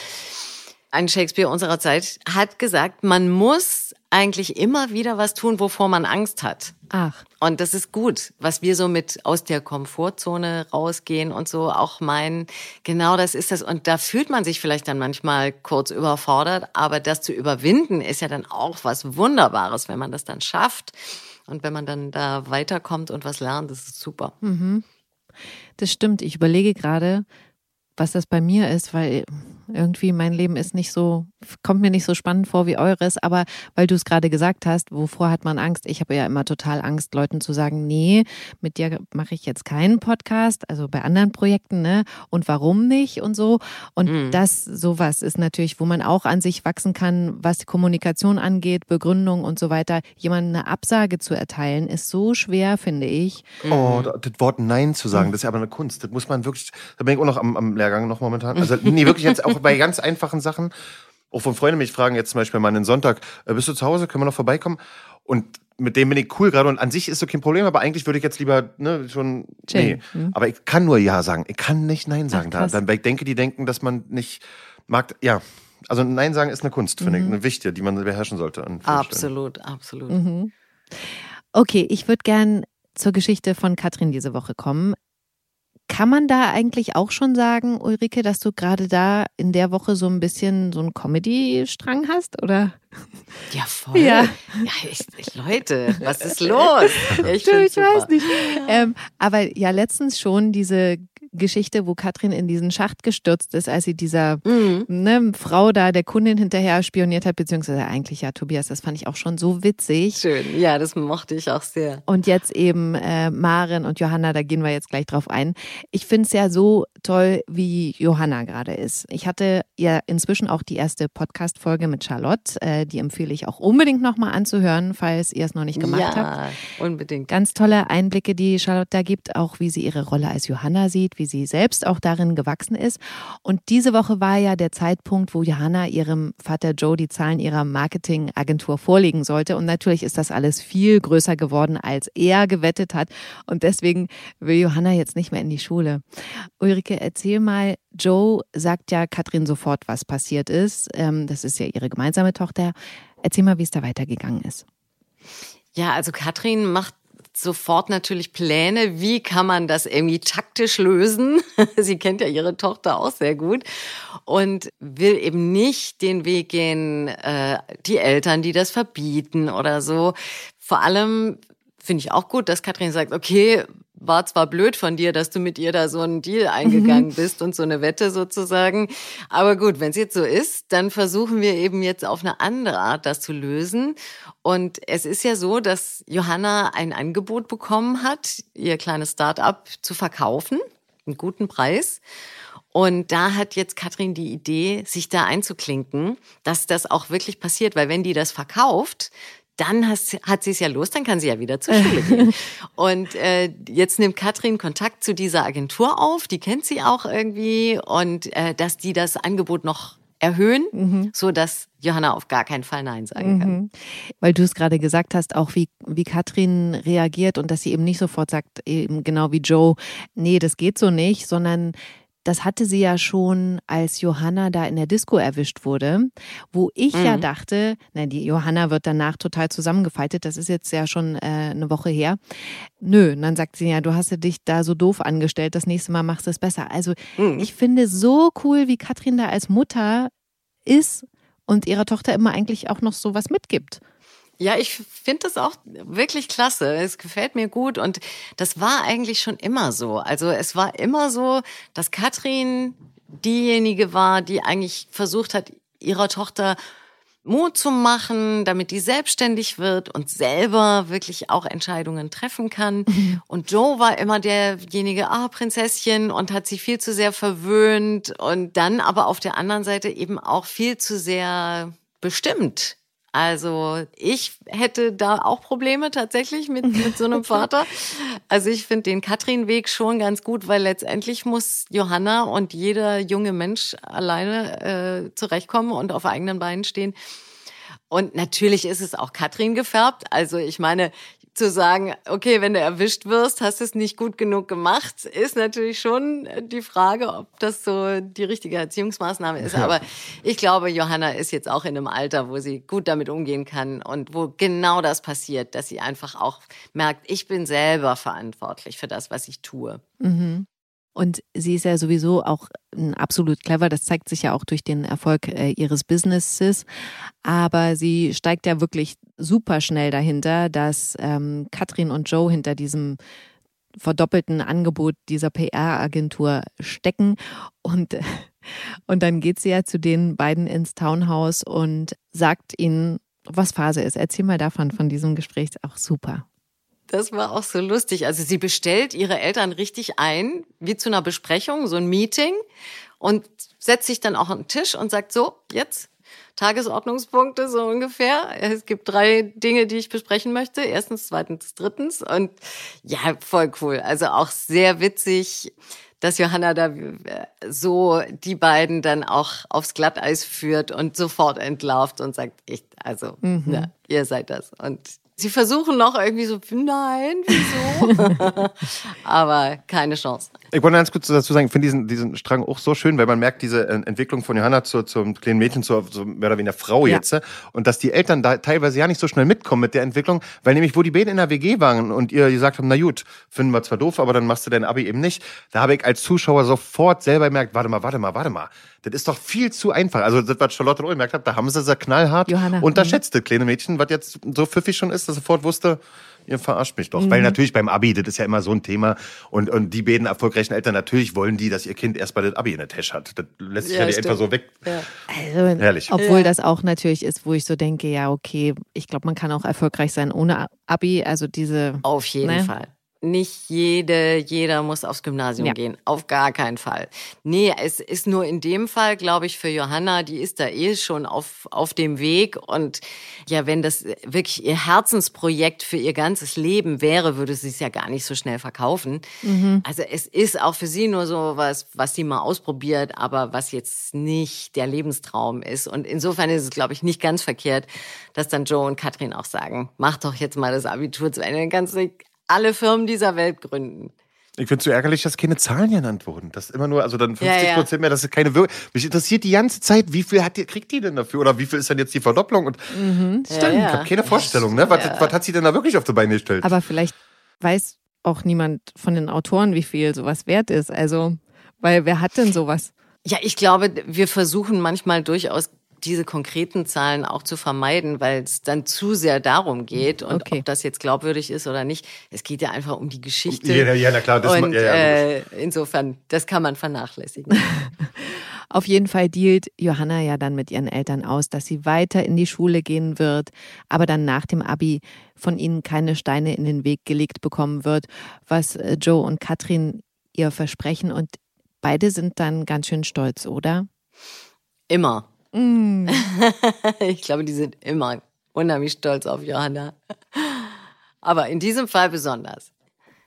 ein Shakespeare unserer Zeit, hat gesagt, man muss eigentlich immer wieder was tun, wovor man Angst hat. Ach, Und das ist gut, was wir so mit aus der Komfortzone rausgehen und so auch meinen. Genau das ist das. Und da fühlt man sich vielleicht dann manchmal kurz überfordert, aber das zu überwinden ist ja dann auch was Wunderbares, wenn man das dann schafft. Und wenn man dann da weiterkommt und was lernt, das ist super. das stimmt. Ich überlege gerade, was das bei mir ist, weil irgendwie mein Leben ist nicht so, kommt mir nicht so spannend vor wie eures, aber weil du es gerade gesagt hast, wovor hat man Angst? Ich habe ja immer total Angst, Leuten zu sagen, nee, mit dir mache ich jetzt keinen Podcast, also bei anderen Projekten, ne? Und warum nicht und so. Und das, sowas ist natürlich, wo man auch an sich wachsen kann, was die Kommunikation angeht, Begründung und so weiter. Jemandem eine Absage zu erteilen, ist so schwer, finde ich. Oh, da- das Wort Nein zu sagen, das ist ja aber eine Kunst. Das muss man wirklich, da bin ich auch noch am, am Lehrgang noch momentan. Also, nee, wirklich jetzt auch bei ganz einfachen Sachen. Auch von Freunden mich fragen jetzt zum Beispiel mal einen Sonntag, äh, bist du zu Hause, können wir noch vorbeikommen? Und mit dem bin ich cool gerade und an sich ist so kein Problem, aber eigentlich würde ich jetzt lieber, ne, schon, nee. Chillen, hm. Aber ich kann nur Ja sagen. Ich kann nicht Nein sagen. da, krass. dann, weil ich denke, die denken, dass man nicht mag, ja. Also Nein sagen ist eine Kunst, finde ich, eine wichtige, die man beherrschen sollte. Absolut, absolut. Okay, ich würde gern zur Geschichte von Katrin diese Woche kommen. Kann man da eigentlich auch schon sagen, Ulrike, dass du gerade da in der Woche so ein bisschen so einen Comedy-Strang hast, oder? Ja, voll. Ja. Ja, ich, ich, Leute, was ist los? Ich, Du, ich weiß nicht. Ähm, aber ja, letztens schon diese Geschichte, wo Katrin in diesen Schacht gestürzt ist, als sie dieser mhm. ne, Frau da, der Kundin hinterher spioniert hat, beziehungsweise eigentlich ja, Tobias, das fand ich auch schon so witzig. Schön, ja, das mochte ich auch sehr. Und jetzt eben äh, Maren und Johanna, da gehen wir jetzt gleich drauf ein. Ich finde es ja so toll, wie Johanna gerade ist. Ich hatte ja inzwischen auch die erste Podcast-Folge mit Charlotte, äh, die empfehle ich auch unbedingt nochmal anzuhören, falls ihr es noch nicht gemacht ja, habt. unbedingt. Ganz tolle Einblicke, die Charlotte da gibt, auch wie sie ihre Rolle als Johanna sieht, wie sie selbst auch darin gewachsen ist. Und diese Woche war ja der Zeitpunkt, wo Johanna ihrem Vater Joe die Zahlen ihrer Marketingagentur vorlegen sollte. Und natürlich ist das alles viel größer geworden, als er gewettet hat. Und deswegen will Johanna jetzt nicht mehr in die Schule. Ulrike, erzähl mal, Joe sagt ja Katrin sofort, was passiert ist. Ähm, das ist ja ihre gemeinsame Tochter. Erzähl mal, wie es da weitergegangen ist. Ja, also Katrin macht sofort natürlich Pläne, wie kann man das irgendwie taktisch lösen. Sie kennt ja ihre Tochter auch sehr gut und will eben nicht den Weg gehen, äh, die Eltern, die das verbieten oder so. Vor allem finde ich auch gut, dass Katrin sagt, okay, war zwar blöd von dir, dass du mit ihr da so einen Deal eingegangen mhm. bist und so eine Wette sozusagen. Aber gut, wenn es jetzt so ist, dann versuchen wir eben jetzt auf eine andere Art das zu lösen. Und es ist ja so, dass Johanna ein Angebot bekommen hat, ihr kleines Start-up zu verkaufen, einen guten Preis. Und da hat jetzt Katrin die Idee, sich da einzuklinken, dass das auch wirklich passiert, weil wenn die das verkauft, dann hat, hat sie es ja los, dann kann sie ja wieder zur Schule gehen. Und äh, jetzt nimmt Katrin Kontakt zu dieser Agentur auf, die kennt sie auch irgendwie und äh, dass die das Angebot noch erhöhen, mhm. so dass Johanna auf gar keinen Fall Nein sagen kann. Mhm. Weil du es gerade gesagt hast, auch wie, wie Katrin reagiert und dass sie eben nicht sofort sagt, eben genau wie Joe, nee, das geht so nicht, sondern das hatte sie ja schon, als Johanna da in der Disco erwischt wurde, wo ich mhm. ja dachte, na, die Johanna wird danach total zusammengefaltet, das ist jetzt ja schon äh, eine Woche her. Nö, und dann sagt sie ja, du hast dich da so doof angestellt, das nächste Mal machst du es besser. Also mhm. ich finde so cool, wie Katrin da als Mutter ist und ihrer Tochter immer eigentlich auch noch so was mitgibt. Ja, ich finde das auch wirklich klasse. Es gefällt mir gut und das war eigentlich schon immer so. Also es war immer so, dass Katrin diejenige war, die eigentlich versucht hat, ihrer Tochter Mut zu machen, damit die selbstständig wird und selber wirklich auch Entscheidungen treffen kann. Mhm. Und Joe war immer derjenige, ah, Prinzesschen und hat sie viel zu sehr verwöhnt und dann aber auf der anderen Seite eben auch viel zu sehr bestimmt also ich hätte da auch Probleme tatsächlich mit, mit so einem Vater. Also ich finde den Katrin-Weg schon ganz gut, weil letztendlich muss Johanna und jeder junge Mensch alleine äh, zurechtkommen und auf eigenen Beinen stehen. Und natürlich ist es auch Katrin gefärbt. Also ich meine, zu sagen, okay, wenn du erwischt wirst, hast du es nicht gut genug gemacht, ist natürlich schon die Frage, ob das so die richtige Erziehungsmaßnahme ist. Ja. Aber ich glaube, Johanna ist jetzt auch in einem Alter, wo sie gut damit umgehen kann und wo genau das passiert, dass sie einfach auch merkt, ich bin selber verantwortlich für das, was ich tue. Mhm. Und sie ist ja sowieso auch absolut clever. Das zeigt sich ja auch durch den Erfolg äh, ihres Businesses. Aber sie steigt ja wirklich super schnell dahinter, dass ähm, Katrin und Joe hinter diesem verdoppelten Angebot dieser PR-Agentur stecken. Und, und dann geht sie ja zu den beiden ins Townhouse und sagt ihnen, was Phase ist. Erzähl mal davon, von diesem Gespräch. Auch super. Das war auch so lustig. Also sie bestellt ihre Eltern richtig ein, wie zu einer Besprechung, so ein Meeting und setzt sich dann auch an den Tisch und sagt so, jetzt Tagesordnungspunkte so ungefähr. Es gibt drei Dinge, die ich besprechen möchte. Erstens, zweitens, drittens. Und ja, voll cool. Also auch sehr witzig, dass Johanna da äh, so die beiden dann auch aufs Glatteis führt und sofort entlarvt und sagt, ich, also, mhm. na, ihr seid das. Und Sie versuchen noch irgendwie so, nein, wieso? Aber keine Chance. Ich wollte ganz kurz dazu sagen, ich finde diesen, diesen Strang auch so schön, weil man merkt diese äh, Entwicklung von Johanna zur, zum kleinen Mädchen, zur so mehr oder weniger Frau ja. jetzt. Äh, und dass die Eltern da teilweise ja nicht so schnell mitkommen mit der Entwicklung, weil nämlich, wo die beiden in der WG waren und ihr gesagt haben, na gut, finden wir zwar doof, aber dann machst du dein Abi eben nicht. Da habe ich als Zuschauer sofort selber gemerkt, warte mal, warte mal, warte mal. Das ist doch viel zu einfach. Also das, was Charlotte auch gemerkt hat, da haben sie sehr knallhart Johanna. unterschätzt, das kleine Mädchen, was jetzt so pfiffig schon ist, dass sofort wusste, ihr verarscht mich doch. Weil natürlich beim Abi, das ist ja immer so ein Thema. Und, und die beiden erfolgreichen Eltern, natürlich wollen die, dass ihr Kind erstmal das Abi in der Tasche hat. Das lässt sich ja, Ja, nicht einfach so weg. Also, Herrlich. Obwohl das auch natürlich ist, wo ich so denke, ja, okay, ich glaube, man kann auch erfolgreich sein ohne Abi. Also diese. Auf jeden Ne? Fall. Nicht jede, jeder muss aufs Gymnasium Ja. gehen. Auf gar keinen Fall. Nee, es ist nur in dem Fall, glaube ich, für Johanna, die ist da eh schon auf, auf dem Weg. Und ja, wenn das wirklich ihr Herzensprojekt für ihr ganzes Leben wäre, würde sie es ja gar nicht so schnell verkaufen. Also es ist auch für sie nur so was, was sie mal ausprobiert, aber was jetzt nicht der Lebenstraum ist. Und insofern ist es, glaube ich, nicht ganz verkehrt, dass dann Joe und Katrin auch sagen, mach doch jetzt mal das Abitur zu Ende, dann kannst du alle Firmen dieser Welt gründen. Ich finde es so ärgerlich, dass keine Zahlen genannt wurden. Das ist immer nur, also dann 50 Ja, ja. Prozent mehr, das ist keine Wirkung. Mich interessiert die ganze Zeit, wie viel hat die, kriegt die denn dafür? Oder wie viel ist dann jetzt die Verdopplung? Und stimmt, Ja, ja. ich habe keine Vorstellung, ne? Was, was hat sie denn da wirklich auf die Beine gestellt? Aber vielleicht weiß auch niemand von den Autoren, wie viel sowas wert ist. Also, weil wer hat denn sowas? Ja, ich glaube, wir versuchen manchmal durchaus diese konkreten Zahlen auch zu vermeiden, weil es dann zu sehr darum geht und Okay. ob das jetzt glaubwürdig ist oder nicht. Es geht ja einfach um die Geschichte. Ja, ja, na klar, das und ja, ja, äh, insofern, das kann man vernachlässigen. Auf jeden Fall dealt Johanna ja dann mit ihren Eltern aus, dass sie weiter in die Schule gehen wird, aber dann nach dem Abi von ihnen keine Steine in den Weg gelegt bekommen wird, was äh, Joe und Katrin ihr versprechen. Und beide sind dann ganz schön stolz, oder? Immer. Mm. ich glaube, die sind immer unheimlich stolz auf Johanna. Aber in diesem Fall besonders.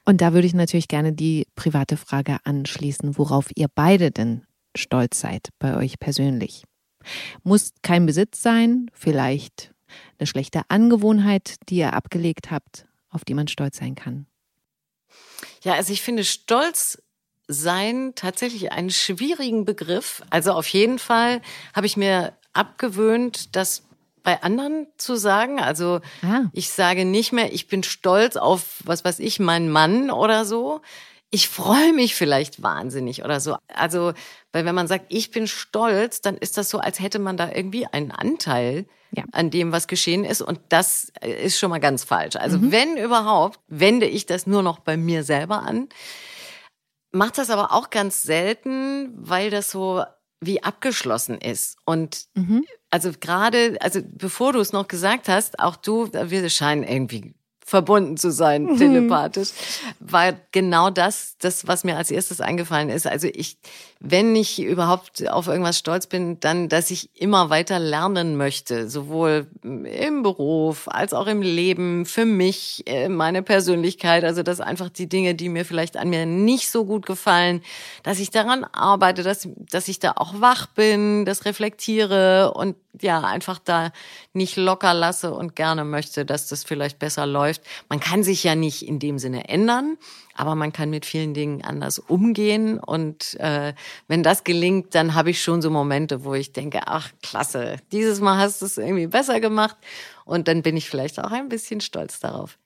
Und da würde ich natürlich gerne die private Frage anschließen, worauf ihr beide denn stolz seid, bei euch persönlich. Muss kein Besitz sein, vielleicht eine schlechte Angewohnheit, die ihr abgelegt habt, auf die man stolz sein kann. Ja, also ich finde Stolz sein tatsächlich einen schwierigen Begriff. Also auf jeden Fall habe ich mir abgewöhnt, das bei anderen zu sagen. Also Ah. ich sage nicht mehr, ich bin stolz auf, was weiß ich, meinen Mann oder so. Ich freue mich vielleicht wahnsinnig oder so. Also, weil wenn man sagt, ich bin stolz, dann ist das so, als hätte man da irgendwie einen Anteil Ja. an dem, was geschehen ist. Und das ist schon mal ganz falsch. Also, wenn überhaupt, wende ich das nur noch bei mir selber an. Macht das aber auch ganz selten, weil das so wie abgeschlossen ist. Und also gerade, also bevor du es noch gesagt hast, auch du, wir scheinen irgendwie verbunden zu sein, telepathisch, war genau das, das, was mir als erstes eingefallen ist. Also ich, wenn ich überhaupt auf irgendwas stolz bin, dann, dass ich immer weiter lernen möchte, sowohl im Beruf als auch im Leben, für mich, äh, meine Persönlichkeit, also dass einfach die Dinge, die mir vielleicht an mir nicht so gut gefallen, dass ich daran arbeite, dass, dass ich da auch wach bin, das reflektiere und ja, einfach da nicht locker lasse und gerne möchte, dass das vielleicht besser läuft. Man kann sich ja nicht in dem Sinne ändern, aber man kann mit vielen Dingen anders umgehen. Und äh, wenn das gelingt, dann habe ich schon so Momente, wo ich denke, ach, klasse, dieses Mal hast du es irgendwie besser gemacht. Und dann bin ich vielleicht auch ein bisschen stolz darauf.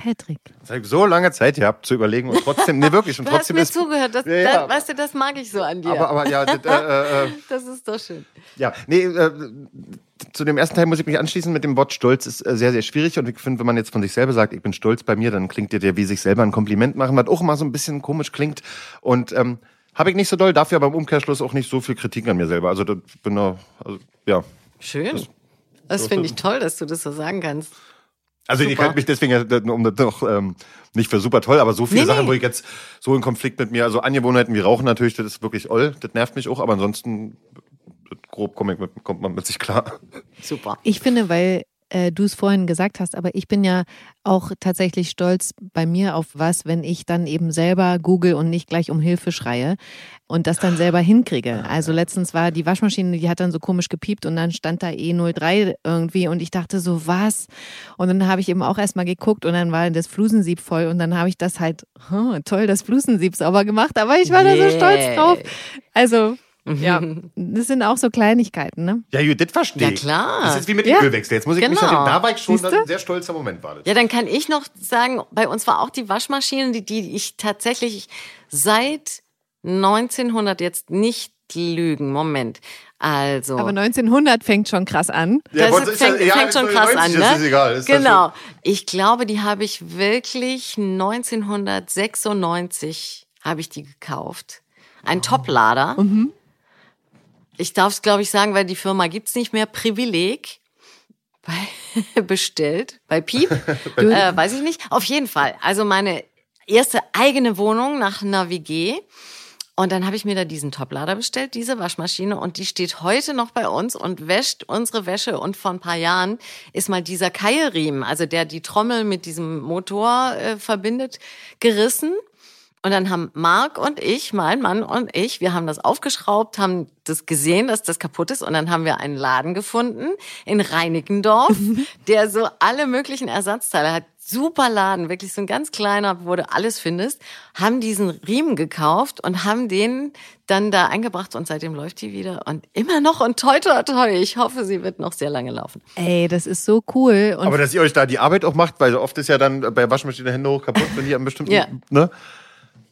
Patrick. Das habe ich so lange Zeit gehabt zu überlegen und trotzdem, nee, wirklich. Und Du hast trotzdem mir ist, zugehört, das, Ja, ja. das, weißt du, das mag ich so an dir. aber, aber ja, das, äh, äh, das ist doch schön. Ja, nee, äh, zu dem ersten Teil muss ich mich anschließen mit dem Wort Stolz ist äh, sehr, sehr schwierig und ich finde, wenn man jetzt von sich selber sagt, ich bin stolz bei mir, dann klingt dir der wie sich selber ein Kompliment machen, was auch mal so ein bisschen komisch klingt und ähm, habe ich nicht so doll, dafür aber im Umkehrschluss auch nicht so viel Kritik an mir selber. Also das bin da, also, ja. Schön. Das finde ich toll, dass du das so sagen kannst. Also ich Super. halte mich deswegen, um das doch ähm, nicht für super toll, aber so viele Nee, Sachen, nee. wo ich jetzt so in Konflikt mit mir, also Angewohnheiten wie Rauchen natürlich, das ist wirklich oll, das nervt mich auch, aber ansonsten grob ich kommt man mit sich klar. Super. Ich finde, weil äh, du es vorhin gesagt hast, aber ich bin ja auch tatsächlich stolz bei mir auf was, wenn ich dann eben selber google und nicht gleich um Hilfe schreie und das dann selber hinkriege. Also letztens war die Waschmaschine, die hat dann so komisch gepiept und dann stand da E03 irgendwie und ich dachte so, was? Und dann habe ich eben auch erstmal geguckt und dann war das Flusensieb voll und dann habe ich das halt, oh, toll, das Flusensieb sauber gemacht, aber ich war da so stolz drauf. Also, ja, das sind auch so Kleinigkeiten, ne? Ja, Judith, das verstehe Ja, klar. Das ist wie mit Ja. dem Ölwechsel. Jetzt muss ich mich Genau. an den, da war ich schon ein sehr stolzer Moment war das. Ja, dann kann ich noch sagen, bei uns war auch die Waschmaschine, die, die ich tatsächlich seit 1900 jetzt nicht lügen, Moment. Also. Aber 1900 fängt schon krass an. Das was ist fängt, ja- ja, fängt schon krass 90 an, ist ne? es egal, ist das genau. Ich glaube, die habe ich wirklich 1996 habe ich die gekauft. Ein Toplader. Ich darf es, glaube ich, sagen, weil die Firma gibt's nicht mehr. Privileg. Bei, bestellt. Bei Piep. äh, weiß ich nicht. Auf jeden Fall. Also meine erste eigene Wohnung nach einer WG. Und dann habe ich mir da diesen Toplader bestellt, diese Waschmaschine, und die steht heute noch bei uns und wäscht unsere Wäsche. Und vor ein paar Jahren ist mal dieser Keilriemen, also der die Trommel mit diesem Motor äh, verbindet, gerissen. Und dann haben Marc und ich, mein Mann und ich, wir haben das aufgeschraubt, haben das gesehen, dass das kaputt ist. Und dann haben wir einen Laden gefunden in Reinickendorf, der so alle möglichen Ersatzteile hat. Super Laden, wirklich so ein ganz kleiner, wo du alles findest. Haben diesen Riemen gekauft und haben den dann da eingebracht und seitdem läuft die wieder. Und immer noch und toi, toi, toi. Ich hoffe, sie wird noch sehr lange laufen. Ey, das ist so cool. Und Aber dass ihr euch da die Arbeit auch macht, weil oft ist ja dann bei Waschmaschine Hände hoch kaputt, wenn die am bestimmten, Ja. ne?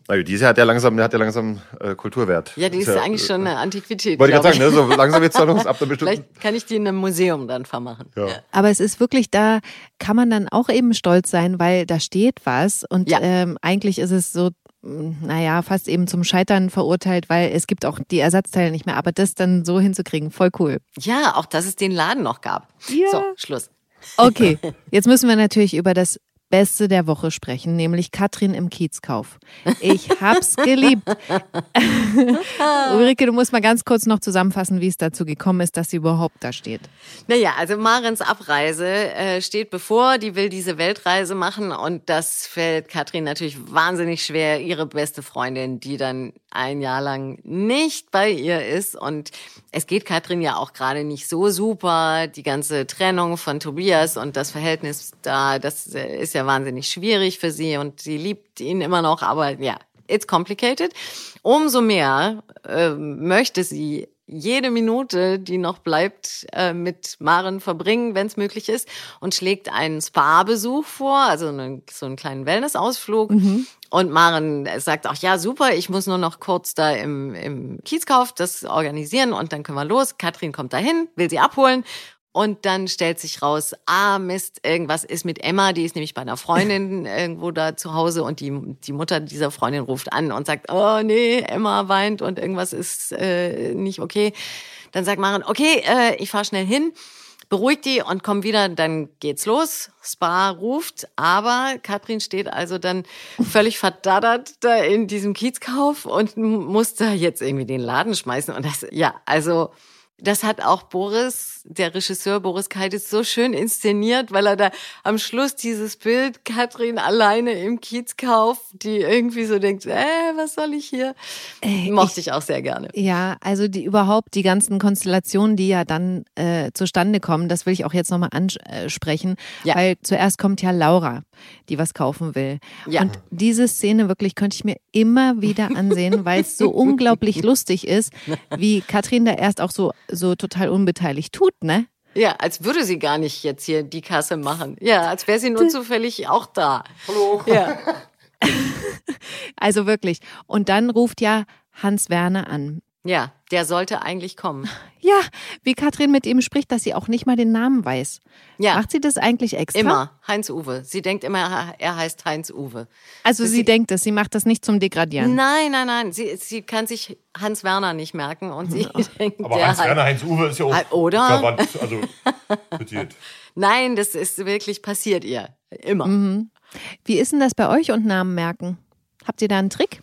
Na gut, diese hat ja langsam, der hat ja langsam äh, Kulturwert. Ja, die ist ja eigentlich schon eine Antiquität. Wollte ich gerade sagen, ne? So langsam wird's da los, ab einer bestimmten. Vielleicht kann ich die in einem Museum dann vermachen. Ja. Aber es ist wirklich, da kann man dann auch eben stolz sein, weil da steht was und Ja. ähm, eigentlich ist es so, naja, fast eben zum Scheitern verurteilt, weil es gibt auch die Ersatzteile nicht mehr. Aber das dann so hinzukriegen, voll cool. Ja, auch dass es den Laden noch gab. Ja. So, Schluss. Okay, jetzt müssen wir natürlich über das Beste der Woche sprechen, nämlich Katrin im Kiezkauf. Ich hab's geliebt. Ulrike, du musst mal ganz kurz noch zusammenfassen, wie es dazu gekommen ist, dass sie überhaupt da steht. Naja, also Marens Abreise äh, steht bevor. Die will diese Weltreise machen und das fällt Katrin natürlich wahnsinnig schwer. Ihre beste Freundin, die dann ein Jahr lang nicht bei ihr ist und es geht Katrin ja auch gerade nicht so super. Die ganze Trennung von Tobias und das Verhältnis da, das äh, ist ja wahnsinnig schwierig für sie und sie liebt ihn immer noch, aber ja, it's complicated. Umso mehr äh, möchte sie jede Minute, die noch bleibt, äh, mit Maren verbringen, wenn es möglich ist, und schlägt einen Spa-Besuch vor, also einen, so einen kleinen Wellness-Ausflug. Und Maren sagt auch, ja, super, ich muss nur noch kurz da im, im Kiezkauf das organisieren und dann können wir los. Katrin kommt dahin, will sie abholen. Und dann stellt sich raus, ah Mist, irgendwas ist mit Emma, die ist nämlich bei einer Freundin irgendwo da zu Hause und die, die Mutter dieser Freundin ruft an und sagt, oh nee, Emma weint und irgendwas ist äh, nicht okay. Dann sagt Maren, okay, äh, ich fahr schnell hin, beruhigt die und komm wieder, dann geht's los. Spa ruft, aber Katrin steht also dann völlig verdaddert da in diesem Kiezkauf und muss da jetzt irgendwie den Laden schmeißen und das, ja, also das hat auch Boris, der Regisseur Boris Keitis, so schön inszeniert, weil er da am Schluss dieses Bild Katrin alleine im Kiezkauf, die irgendwie so denkt, äh, was soll ich hier? Ey, Mochte ich, auch sehr gerne. Ja, also die überhaupt die ganzen Konstellationen, die ja dann äh, zustande kommen, das will ich auch jetzt nochmal ansprechen, Ja. weil zuerst kommt ja Laura, die was kaufen will. Ja. Und diese Szene wirklich könnte ich mir immer wieder ansehen, weil es so unglaublich lustig ist, wie Katrin da erst auch so so total unbeteiligt tut, ne? Ja, als würde sie gar nicht jetzt hier die Kasse machen. Ja, als wäre sie nur zufällig auch da. Hallo. Ja. Also wirklich. Und dann ruft ja Hans Werner an. Ja, der sollte eigentlich kommen. Ja, wie Katrin mit ihm spricht, dass sie auch nicht mal den Namen weiß. Ja. Macht sie das eigentlich extra? Immer. Heinz-Uwe. Sie denkt immer, er heißt Heinz-Uwe. Also sie, denkt es, sie macht das nicht zum Degradieren. Nein, nein, nein. Sie, sie kann sich Hans Werner nicht merken und sie denkt, Aber der Hans Werner, Heinz Uwe ist ja auch oder? verwandt, also. Nein, das ist wirklich passiert ihr. Immer. Mhm. Wie ist denn das bei euch und Namen merken? Habt ihr da einen Trick?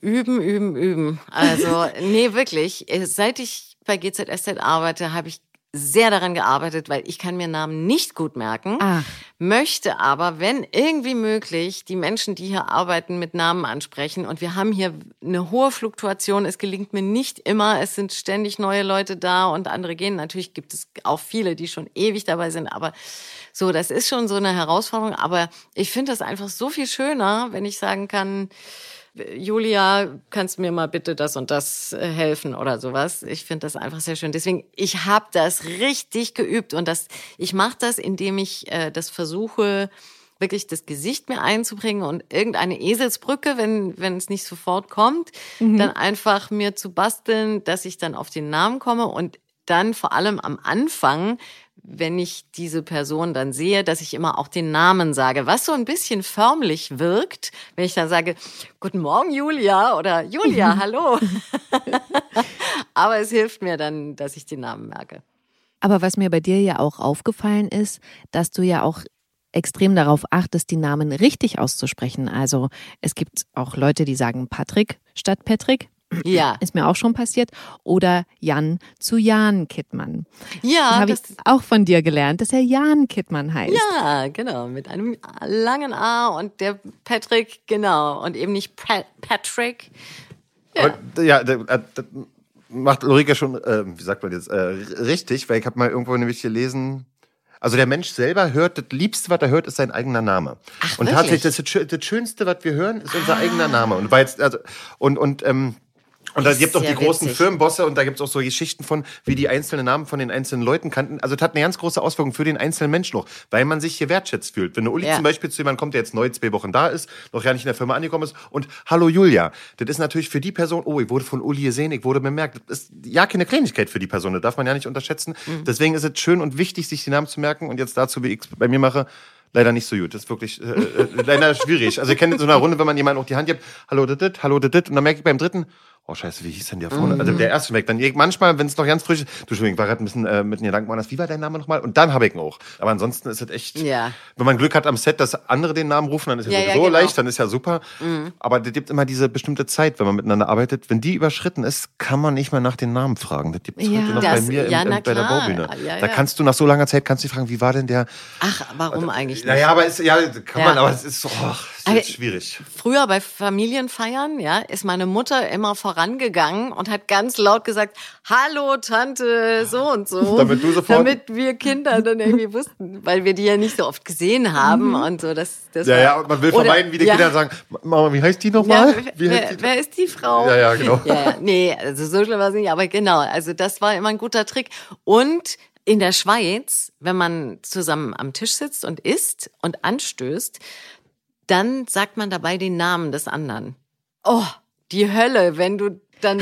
Üben, üben, üben. Also, nee, wirklich. Äh, Seit ich bei GZSZ arbeite, habe ich sehr daran gearbeitet, weil ich kann mir Namen nicht gut merken, Ah. möchte aber, wenn irgendwie möglich, die Menschen, die hier arbeiten, mit Namen ansprechen. Und wir haben hier eine hohe Fluktuation. Es gelingt mir nicht immer. Es sind ständig neue Leute da und andere gehen. Natürlich gibt es auch viele, die schon ewig dabei sind, aber so, das ist schon so eine Herausforderung. Aber ich finde das einfach so viel schöner, wenn ich sagen kann, Julia, kannst du mir mal bitte das und das äh, helfen oder sowas. Ich finde das einfach sehr schön. Deswegen, ich habe das richtig geübt und das, ich mache das, indem ich äh, das versuche, wirklich das Gesicht mir einzubringen und irgendeine Eselsbrücke, wenn, wenn es nicht sofort kommt, dann einfach mir zu basteln, dass ich dann auf den Namen komme und dann vor allem am Anfang, wenn ich diese Person dann sehe, dass ich immer auch den Namen sage, was so ein bisschen förmlich wirkt, wenn ich dann sage, guten Morgen Julia oder Julia, hallo. Aber es hilft mir dann, dass ich den Namen merke. Aber was mir bei dir ja auch aufgefallen ist, dass du ja auch extrem darauf achtest, die Namen richtig auszusprechen. Also es gibt auch Leute, die sagen Patrick statt Patrick. Ja. Ist mir auch schon passiert. Oder Jan zu Jan Kittmann. Ja, habe ich auch von dir gelernt, dass er Jan Kittmann heißt. ja, genau, mit einem langen A und der Patrick, genau, und eben nicht Pat Patrick. Ja, ja da- da- das macht Ulrike schon, äh, wie sagt man jetzt, äh, richtig, weil ich habe mal irgendwo nämlich gelesen, also der Mensch selber hört, das Liebste, was er hört, ist sein eigener Name. Ach, und wirklich? tatsächlich, das, das Schö- das Schönste, was wir hören, ist unser eigener Name. Und weil jetzt, also, und, und, ähm, und da gibt es auch die großen witzig. Firmenbosse und da gibt es auch so Geschichten von, wie die einzelnen Namen von den einzelnen Leuten kannten. Also das hat eine ganz große Auswirkung für den einzelnen Menschen noch, weil man sich hier wertschätzt fühlt. Wenn eine Uli Ja. zum Beispiel zu jemandem kommt, der jetzt neu zwei Wochen da ist, noch ja nicht in der Firma angekommen ist und Hallo Julia, das ist natürlich für die Person, oh, ich wurde von Uli gesehen, ich wurde bemerkt. Das ist ja keine Kleinigkeit für die Person, das darf man ja nicht unterschätzen. Mhm. Deswegen ist es schön und wichtig, sich die Namen zu merken und jetzt dazu, wie ich es bei mir mache, leider nicht so gut. Das ist wirklich äh, äh, leider schwierig. Also ich kenne in so einer Runde, wenn man jemanden auch die Hand gibt, hallo dit, dit, hallo dit, dit, und dann merke ich beim dritten, oh scheiße, wie hieß denn der vorne? Also der erste weg. Dann manchmal, wenn es noch ganz frisch ist, du Entschuldigung, ich war gerade ein bisschen äh, mit den Gedanken woanders, wie war dein Name nochmal? Und dann habe ich ihn auch. Aber ansonsten ist es echt, Ja. wenn man Glück hat am Set, dass andere den Namen rufen, dann ist ja, Ja, sowieso genau. leicht, dann ist ja super. Aber es gibt immer diese bestimmte Zeit, wenn man miteinander arbeitet. Wenn die überschritten ist, kann man nicht mehr nach den Namen fragen. Das gibt es Ja. heute noch Das- bei mir im, ja, im, na bei der. Baubühne. Ja, Da kannst du nach so langer Zeit kannst du dich fragen, wie war denn der? Ach, warum eigentlich nicht? Naja, aber es, ja, kann man, aber es ist so, oh, Aber- ist schwierig. Früher bei Familienfeiern, ja, ist meine Mutter immer vorangegangen und hat ganz laut gesagt, hallo Tante, so und so. Damit du sofort- Damit wir Kinder dann irgendwie wussten, weil wir die ja nicht so oft gesehen haben und so. Das, das Ja, ja, und man will vermeiden, wie die ja. Kinder sagen, Mama, wie heißt die Ja, nochmal? wie wer, wer ist die Frau? Ja, ja, genau. Ja, ja, nee, also so schlimm war es nicht, aber genau, also das war immer ein guter Trick. Und in der Schweiz, wenn man zusammen am Tisch sitzt und isst und anstößt, dann sagt man dabei den Namen des anderen. Oh, die Hölle, wenn du dann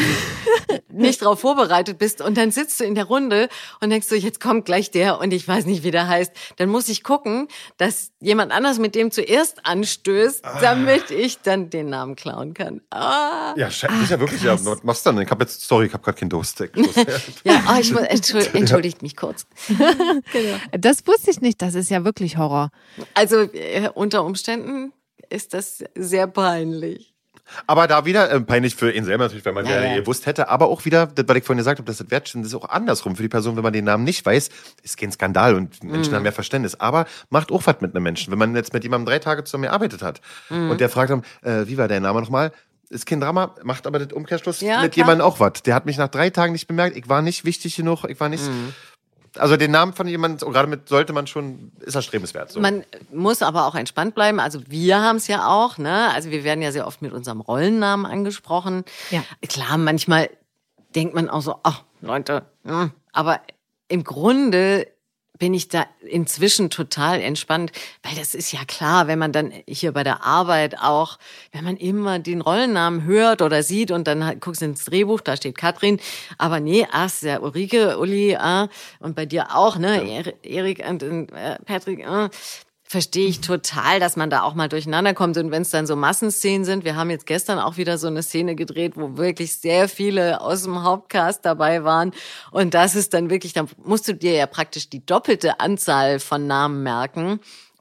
nicht darauf vorbereitet bist und dann sitzt du in der Runde und denkst so, jetzt kommt gleich der und ich weiß nicht, wie der heißt. Dann muss ich gucken, dass jemand anders mit dem zuerst anstößt, damit ich dann den Namen klauen kann. Ah. Ja, scheiße, ist ja wirklich, ja, was machst du denn? Ich hab jetzt, sorry, ich hab gerade keinen Durst. Ja, oh, ich muss, entschuldigt, entschuldigt mich kurz. Das wusste ich nicht. Das ist ja wirklich Horror. Also äh, unter Umständen ist das sehr peinlich. Aber da wieder, äh, peinlich für ihn selber natürlich, wenn man Ja, ja, gewusst hätte, aber auch wieder, das, was ich vorhin gesagt habe, dass das wertschätzen, das ist auch andersrum für die Person, wenn man den Namen nicht weiß, ist kein Skandal und Menschen haben mehr Verständnis, aber macht auch was mit einem Menschen. Wenn man jetzt mit jemandem drei Tage zusammen gearbeitet hat und der fragt dann, äh, wie war dein Name nochmal? Ist kein Drama, macht aber das Umkehrschluss Ja, mit klar. jemandem auch was. Der hat mich nach drei Tagen nicht bemerkt, ich war nicht wichtig genug, ich war nicht, also den Namen von jemandem, gerade mit sollte man schon, ist er strebenswert. So. Man muss aber auch entspannt bleiben. Also wir haben es ja auch, ne? Also wir werden ja sehr oft mit unserem Rollennamen angesprochen. Ja. Klar, manchmal denkt man auch so, ach, Leute, hm. aber im Grunde bin ich da inzwischen total entspannt, weil das ist ja klar, wenn man dann hier bei der Arbeit auch, wenn man immer den Rollennamen hört oder sieht und dann halt guckst ins Drehbuch, da steht Katrin, aber nee, ach, ist ja Ulrike, Uli, ah, und bei dir auch, ne, Er- Erik und, und äh, Patrick, ah, verstehe ich total, dass man da auch mal durcheinander kommt. Und wenn es dann so Massenszenen sind, wir haben jetzt gestern auch wieder so eine Szene gedreht, wo wirklich sehr viele aus dem Hauptcast dabei waren. Und das ist dann wirklich, dann musst du dir ja praktisch die doppelte Anzahl von Namen merken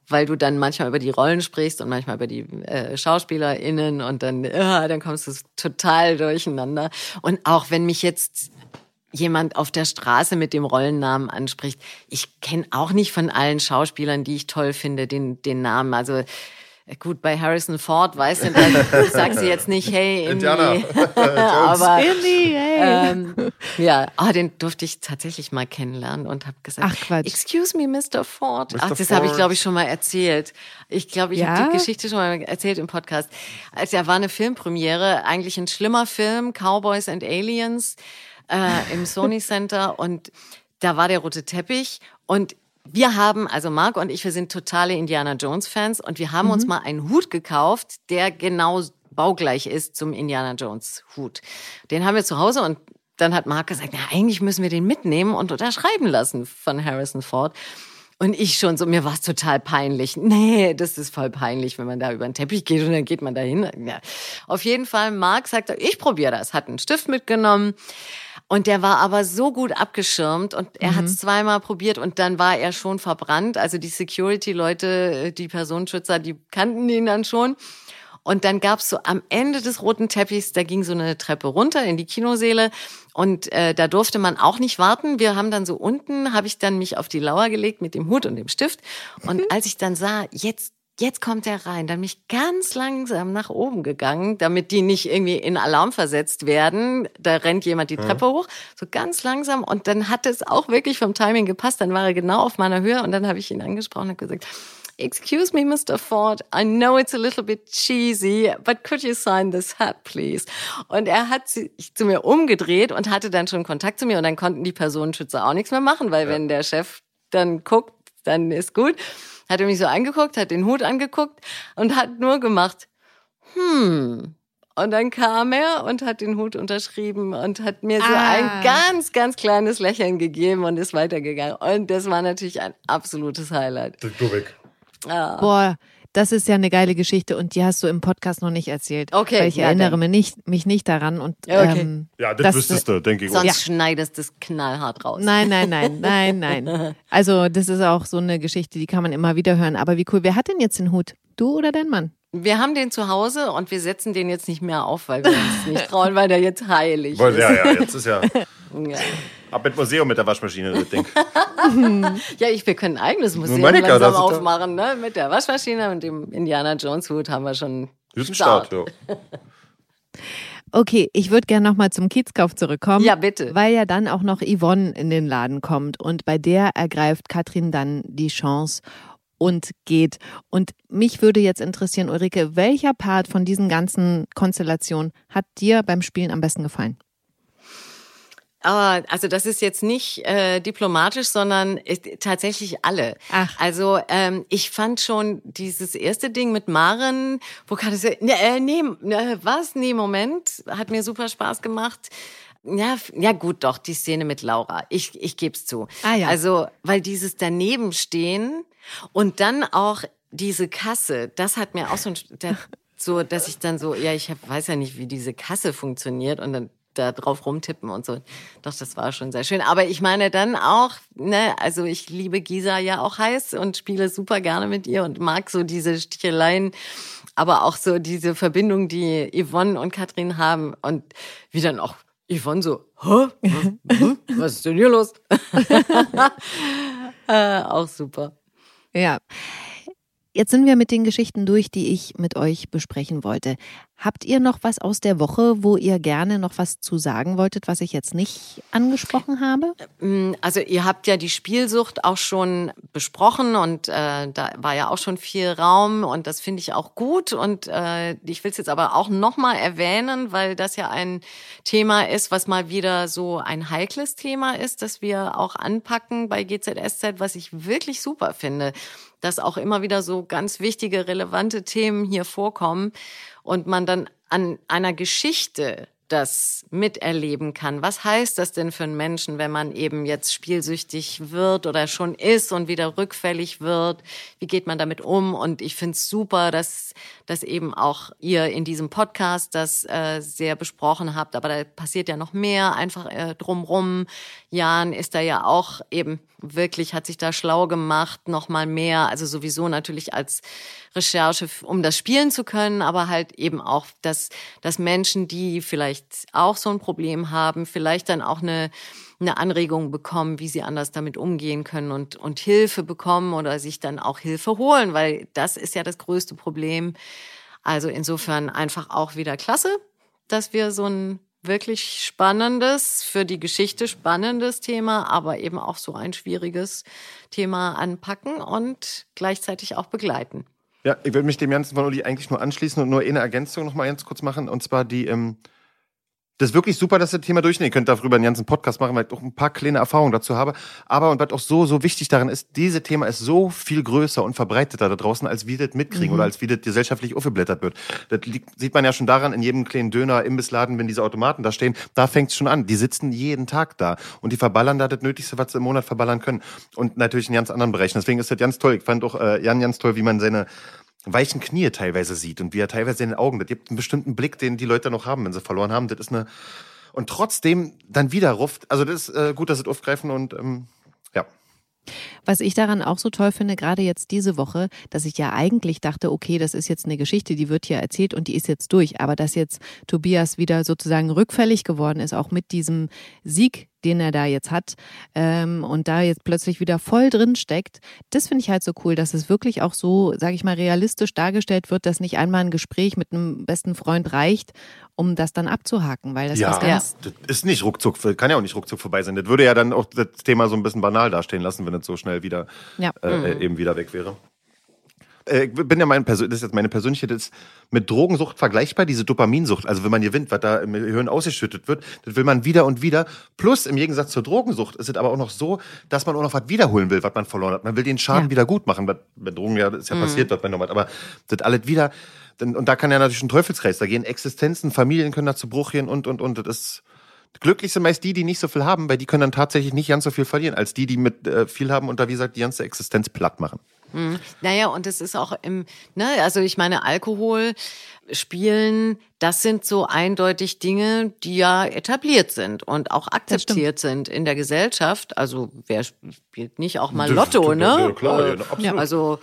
weil du dann manchmal über die Rollen sprichst und manchmal über die äh, SchauspielerInnen und dann, ja, dann kommst du total durcheinander. Und auch wenn mich jetzt jemand auf der Straße mit dem Rollennamen anspricht. Ich kenne auch nicht von allen Schauspielern, die ich toll finde, den, den Namen. Also äh, gut, bei Harrison Ford, weißt du, da sagst du jetzt nicht, hey, Indy. Indiana. Aber Billy, hey. ähm, ja, ah, den durfte ich tatsächlich mal kennenlernen und habe gesagt, Ach, Quatsch. excuse me, Mr. Ford. Mr. Ach, das habe ich, glaube ich, schon mal erzählt. Ich glaube, ich Ja? habe die Geschichte schon mal erzählt im Podcast. Also, da war eine Filmpremiere, eigentlich ein schlimmer Film, Cowboys and Aliens, äh, im Sony Center und da war der rote Teppich und wir haben, also Marc und ich, wir sind totale Indiana Jones Fans und wir haben uns mal einen Hut gekauft, der genau baugleich ist zum Indiana Jones Hut. Den haben wir zu Hause und dann hat Marc gesagt, na, eigentlich müssen wir den mitnehmen und unterschreiben lassen von Harrison Ford. Und ich schon so, mir war es total peinlich. Nee, das ist voll peinlich, wenn man da über den Teppich geht und dann geht man da hin. Ja. Auf jeden Fall, Marc sagte, ich probiere das, hat einen Stift mitgenommen. Und der war aber so gut abgeschirmt und er hat es zweimal probiert und dann war er schon verbrannt. Also die Security-Leute, die Personenschützer, die kannten ihn dann schon. Und dann gab's so am Ende des roten Teppichs, da ging so eine Treppe runter in die Kinoseele und äh, da durfte man auch nicht warten. Wir haben dann so unten, habe ich dann mich auf die Lauer gelegt mit dem Hut und dem Stift. Und als ich dann sah, jetzt Jetzt kommt er rein, dann bin ich ganz langsam nach oben gegangen, damit die nicht irgendwie in Alarm versetzt werden. Da rennt jemand die Treppe hoch, so ganz langsam. Und dann hat es auch wirklich vom Timing gepasst. Dann war er genau auf meiner Höhe und dann habe ich ihn angesprochen und gesagt, Excuse me, Mr. Ford, I know it's a little bit cheesy, but could you sign this hat, please? Und er hat sich zu mir umgedreht und hatte dann schon Kontakt zu mir und dann konnten die Personenschützer auch nichts mehr machen, weil wenn der Chef dann guckt, dann ist gut. Hat er mich so angeguckt, hat den Hut angeguckt und hat nur gemacht, hm. Und dann kam er und hat den Hut unterschrieben und hat mir so Ah. ein ganz, ganz kleines Lächeln gegeben und ist weitergegangen. Und das war natürlich ein absolutes Highlight. Boah, das ist ja eine geile Geschichte und die hast du im Podcast noch nicht erzählt. Okay, Weil ich ja, erinnere dann. mich nicht, mich nicht daran und Ja, okay. ähm, Ja, das, Das- wüsstest du, denke ich. Sonst Ja. schneidest du es knallhart raus. Nein, nein, nein, nein, nein. Also das ist auch so eine Geschichte, die kann man immer wieder hören. Aber wie cool, wer hat denn jetzt den Hut? Du oder dein Mann? Wir haben den zu Hause und wir setzen den jetzt nicht mehr auf, weil wir uns nicht trauen, weil der jetzt heilig Boah, ist. Ja, ja, jetzt ist ja Ja. Ab mit Museum mit der Waschmaschine, das Ding. Ja, ich, wir können ein eigenes Museum ja, langsam aufmachen, ne? Mit der Waschmaschine und dem Indiana Jones Hut haben wir schon Guten Start, ja. Okay, ich würde gerne nochmal zum Kiezkauf zurückkommen. Ja, bitte. Weil ja dann auch noch Yvonne in den Laden kommt und bei der ergreift Katrin dann die Chance und geht. Und mich würde jetzt interessieren, Ulrike, welcher Part von diesen ganzen Konstellationen hat dir beim Spielen am besten gefallen? Ah, also das ist jetzt nicht äh, diplomatisch, sondern ist tatsächlich alle. Ach. Also ähm, ich fand schon dieses erste Ding mit Maren, wo kann es äh, nee, ne, was? Nee, Moment, hat mir super Spaß gemacht. Ja, ja gut, doch die Szene mit Laura. Ich ich geb's zu. Ah, ja. Also, weil dieses daneben stehen und dann auch diese Kasse, das hat mir auch so ein so, dass ich dann so, ja, ich hab, weiß ja nicht, wie diese Kasse funktioniert und dann da drauf rumtippen und so. Doch, das war schon sehr schön. Aber ich meine dann auch, ne, also ich liebe Gisa ja auch heiß und spiele super gerne mit ihr und mag so diese Sticheleien, aber auch so diese Verbindung, die Yvonne und Katrin haben und wie dann auch Yvonne so, Hä? Was, ist denn hier los? äh, auch super. Ja. Jetzt sind wir mit den Geschichten durch, die ich mit euch besprechen wollte. Habt ihr noch was aus der Woche, wo ihr gerne noch was zu sagen wolltet, was ich jetzt nicht angesprochen habe? Mm, Also ihr habt ja die Spielsucht auch schon besprochen und äh, da war ja auch schon viel Raum und das finde ich auch gut und äh, ich will es jetzt aber auch nochmal erwähnen, weil das ja ein Thema ist, was mal wieder so ein heikles Thema ist, das wir auch anpacken bei GZSZ, was ich wirklich super finde, dass auch immer wieder so ganz wichtige, relevante Themen hier vorkommen und man dann an einer Geschichte das miterleben kann. Was heißt das denn für einen Menschen, wenn man eben jetzt spielsüchtig wird oder schon ist und wieder rückfällig wird? Wie geht man damit um? Und ich finde es super, dass, dass eben auch ihr in diesem Podcast das äh, sehr besprochen habt. Aber da passiert ja noch mehr einfach äh, drumrum. Jan ist da ja auch eben wirklich, hat sich da schlau gemacht, noch mal mehr. Also sowieso natürlich als Recherche, um das spielen zu können, aber halt eben auch, dass, dass Menschen, die vielleicht auch so ein Problem haben, vielleicht dann auch eine, eine Anregung bekommen, wie sie anders damit umgehen können und, und Hilfe bekommen oder sich dann auch Hilfe holen, weil das ist ja das größte Problem. Also insofern einfach auch wieder klasse, dass wir so ein wirklich spannendes, für die Geschichte spannendes Thema, aber eben auch so ein schwieriges Thema anpacken und gleichzeitig auch begleiten. Ja, ich würde mich dem Ganzen von Uli eigentlich nur anschließen und nur eine Ergänzung noch mal ganz kurz machen. Und zwar die, ähm, das ist wirklich super, dass ihr das Thema durchnehmen. Ihr könnt darüber einen ganzen Podcast machen, weil ich auch ein paar kleine Erfahrungen dazu habe. Aber und was auch so, so wichtig daran ist, dieses Thema ist so viel größer und verbreiteter da draußen, als wir das mitkriegen mhm. oder als wie das gesellschaftlich aufgeblättert wird. Das liegt, sieht man ja schon daran, in jedem kleinen Döner, Imbissladen, wenn diese Automaten da stehen, da fängt es schon an. Die sitzen jeden Tag da und die verballern da das Nötigste, was sie im Monat verballern können. Und natürlich in ganz anderen Bereichen. Deswegen ist das ganz toll. Ich fand auch äh, Jan ganz toll, wie man seine weichen Knie teilweise sieht und wie er teilweise in den Augen, das gibt einen bestimmten Blick, den die Leute noch haben, wenn sie verloren haben. Das ist eine und trotzdem dann wieder ruft. Also das ist äh, gut, dass sie aufgreifen und ähm. Was ich daran auch so toll finde, gerade jetzt diese Woche, dass ich ja eigentlich dachte, okay, das ist jetzt eine Geschichte, die wird hier erzählt und die ist jetzt durch. Aber dass jetzt Tobias wieder sozusagen rückfällig geworden ist, auch mit diesem Sieg, den er da jetzt hat ähm, und da jetzt plötzlich wieder voll drin steckt, das finde ich halt so cool, dass es wirklich auch so, sage ich mal, realistisch dargestellt wird, dass nicht einmal ein Gespräch mit einem besten Freund reicht, um das dann abzuhaken, weil das ja, ist ganz das ist nicht ruckzuck, kann ja auch nicht ruckzuck vorbei sein. Das würde ja dann auch das Thema so ein bisschen banal dastehen lassen, wenn es so schnell wieder ja. äh, mhm. eben wieder weg wäre äh, ich bin ja mein das ist jetzt meine persönliche, das ist mit Drogensucht vergleichbar, diese Dopaminsucht. Also wenn man gewinnt, was da im Hirn ausgeschüttet wird, das will man wieder und wieder. Plus im Gegensatz zur Drogensucht ist es aber auch noch so, dass man auch noch was wiederholen will, was man verloren hat. Man will den Schaden ja. wieder gut machen. Bei, bei Drogen ja, ist ja mhm. passiert, was man noch hat. Aber das alles wieder, und da kann ja natürlich ein Teufelskreis, da gehen Existenzen, Familien können da zu Bruch gehen und, und, und. Das ist, Glücklich sind meist die, die nicht so viel haben, weil die können dann tatsächlich nicht ganz so viel verlieren, als die, die mit äh, viel haben und da, wie gesagt, die ganze Existenz platt machen. Mhm. Naja, und es ist auch im, ne, also ich meine, Alkohol, Spielen, das sind so eindeutig Dinge, die ja etabliert sind und auch akzeptiert sind in der Gesellschaft. Also wer spielt nicht auch mal Lotto, ne? Ja, klar, ja, absolut. Also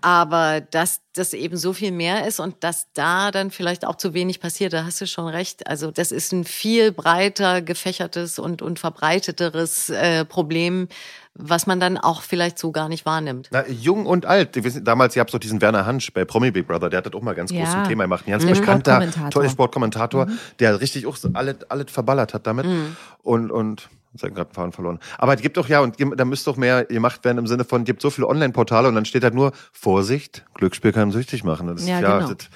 aber dass das eben so viel mehr ist und dass da dann vielleicht auch zu wenig passiert, da hast du schon recht. Also das ist ein viel breiter gefächertes und, und verbreiteteres äh, Problem, was man dann auch vielleicht so gar nicht wahrnimmt. Na, jung und alt. Damals, ihr habt so diesen Werner Hansch bei Promi Big Brother, der hat das auch mal ganz ja. groß zum Thema gemacht. Ein ganz mhm. bekannter, toller Sportkommentator, mhm. der richtig auch alles, alles verballert hat damit. Mhm. Und, und Jetzt gerade Faden verloren. Aber es gibt doch ja, und da müsste doch mehr gemacht werden im Sinne von, es gibt so viele Online-Portale und dann steht halt nur, Vorsicht, Glücksspiel kann süchtig machen. Das ja, ja genau. das,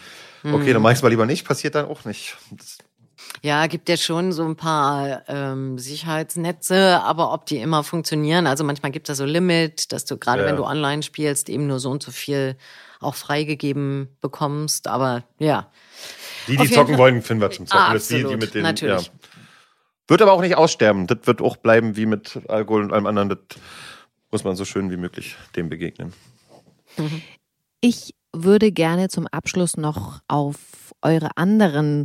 okay, mhm. dann mach ich es mal lieber nicht, passiert dann auch nicht. Das, ja, gibt ja schon so ein paar ähm, Sicherheitsnetze, aber ob die immer funktionieren, also manchmal gibt es da so Limit, dass du gerade ja. wenn du online spielst, eben nur so und so viel auch freigegeben bekommst. Aber ja. Die, die zocken wollen, finden wir zum Zocken. Ah, absolut, die, die mit den, natürlich. Ja. Wird aber auch nicht aussterben. Das wird auch bleiben wie mit Alkohol und allem anderen. Das muss man so schön wie möglich dem begegnen. Ich würde gerne zum Abschluss noch auf eure anderen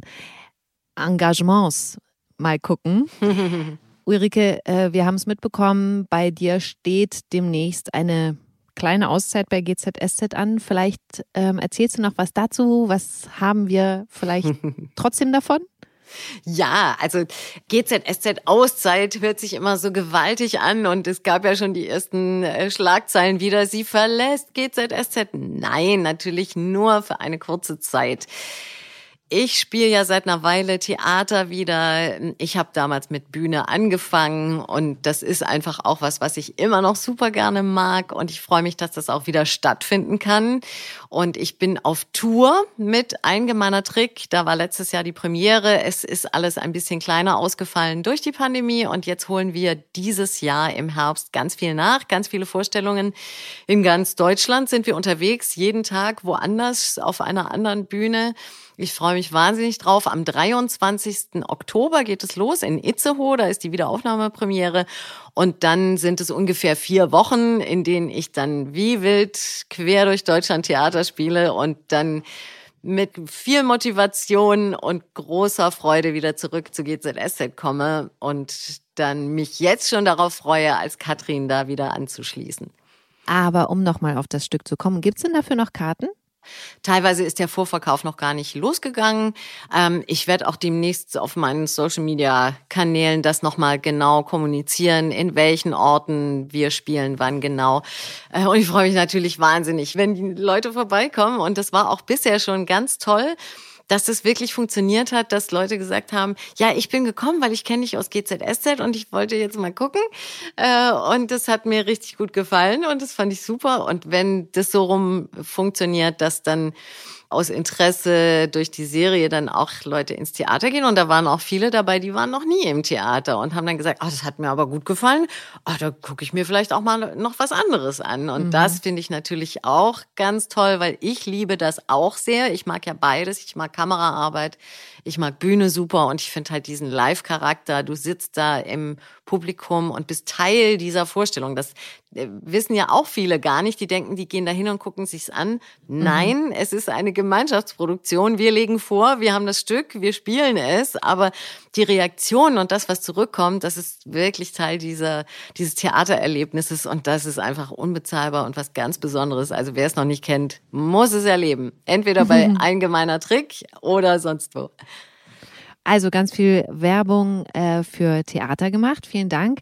Engagements mal gucken. Ulrike, äh, wir haben es mitbekommen, bei dir steht demnächst eine kleine Auszeit bei GZSZ an. Vielleicht ähm, erzählst du noch was dazu? Was haben wir vielleicht trotzdem davon? Ja, also GZSZ-Auszeit hört sich immer so gewaltig an und es gab ja schon die ersten äh, Schlagzeilen wieder. Sie verlässt GZSZ. Nein, natürlich nur für eine kurze Zeit. Ich spiele ja seit einer Weile Theater wieder. Ich habe damals mit Bühne angefangen und das ist einfach auch was, was ich immer noch super gerne mag und ich freue mich, dass das auch wieder stattfinden kann. Und ich bin auf Tour mit Eingemahner Trick. Da war letztes Jahr die Premiere. Es ist alles ein bisschen kleiner ausgefallen durch die Pandemie und jetzt holen wir dieses Jahr im Herbst ganz viel nach, ganz viele Vorstellungen. In ganz Deutschland sind wir unterwegs, jeden Tag woanders auf einer anderen Bühne. Ich freue mich wahnsinnig drauf. Am 23. Oktober geht es los in Itzehoe. Da ist die Wiederaufnahmepremiere. Und dann sind es ungefähr vier Wochen, in denen ich dann wie wild quer durch Deutschland Theater spiele und dann mit viel Motivation und großer Freude wieder zurück zu GZSZ komme und dann mich jetzt schon darauf freue, als Katrin da wieder anzuschließen. Aber um nochmal auf das Stück zu kommen, gibt's denn dafür noch Karten? Teilweise ist der Vorverkauf noch gar nicht losgegangen. Ähm, ich werde auch demnächst auf meinen Social-Media-Kanälen das nochmal genau kommunizieren, in welchen Orten wir spielen, wann genau. Äh, und ich freue mich natürlich wahnsinnig, wenn die Leute vorbeikommen. Und das war auch bisher schon ganz toll dass es wirklich funktioniert hat, dass Leute gesagt haben, ja, ich bin gekommen, weil ich kenne dich aus GZSZ und ich wollte jetzt mal gucken. Äh, und das hat mir richtig gut gefallen und das fand ich super. Und wenn das so rum funktioniert, dass dann aus Interesse durch die Serie dann auch Leute ins Theater gehen. Und da waren auch viele dabei, die waren noch nie im Theater und haben dann gesagt, oh, das hat mir aber gut gefallen. Oh, da gucke ich mir vielleicht auch mal noch was anderes an. Und mhm. das finde ich natürlich auch ganz toll, weil ich liebe das auch sehr. Ich mag ja beides. Ich mag Kameraarbeit. Ich mag Bühne super und ich finde halt diesen Live-Charakter. Du sitzt da im Publikum und bist Teil dieser Vorstellung. Das äh, wissen ja auch viele gar nicht. Die denken, die gehen da hin und gucken sich's an. Nein, mhm. es ist eine Gemeinschaftsproduktion. Wir legen vor, wir haben das Stück, wir spielen es, aber die Reaktion und das, was zurückkommt, das ist wirklich Teil dieser, dieses Theatererlebnisses und das ist einfach unbezahlbar und was ganz Besonderes. Also wer es noch nicht kennt, muss es erleben. Entweder bei Ein gemeiner Trick oder sonst wo. Also ganz viel Werbung äh, für Theater gemacht. Vielen Dank.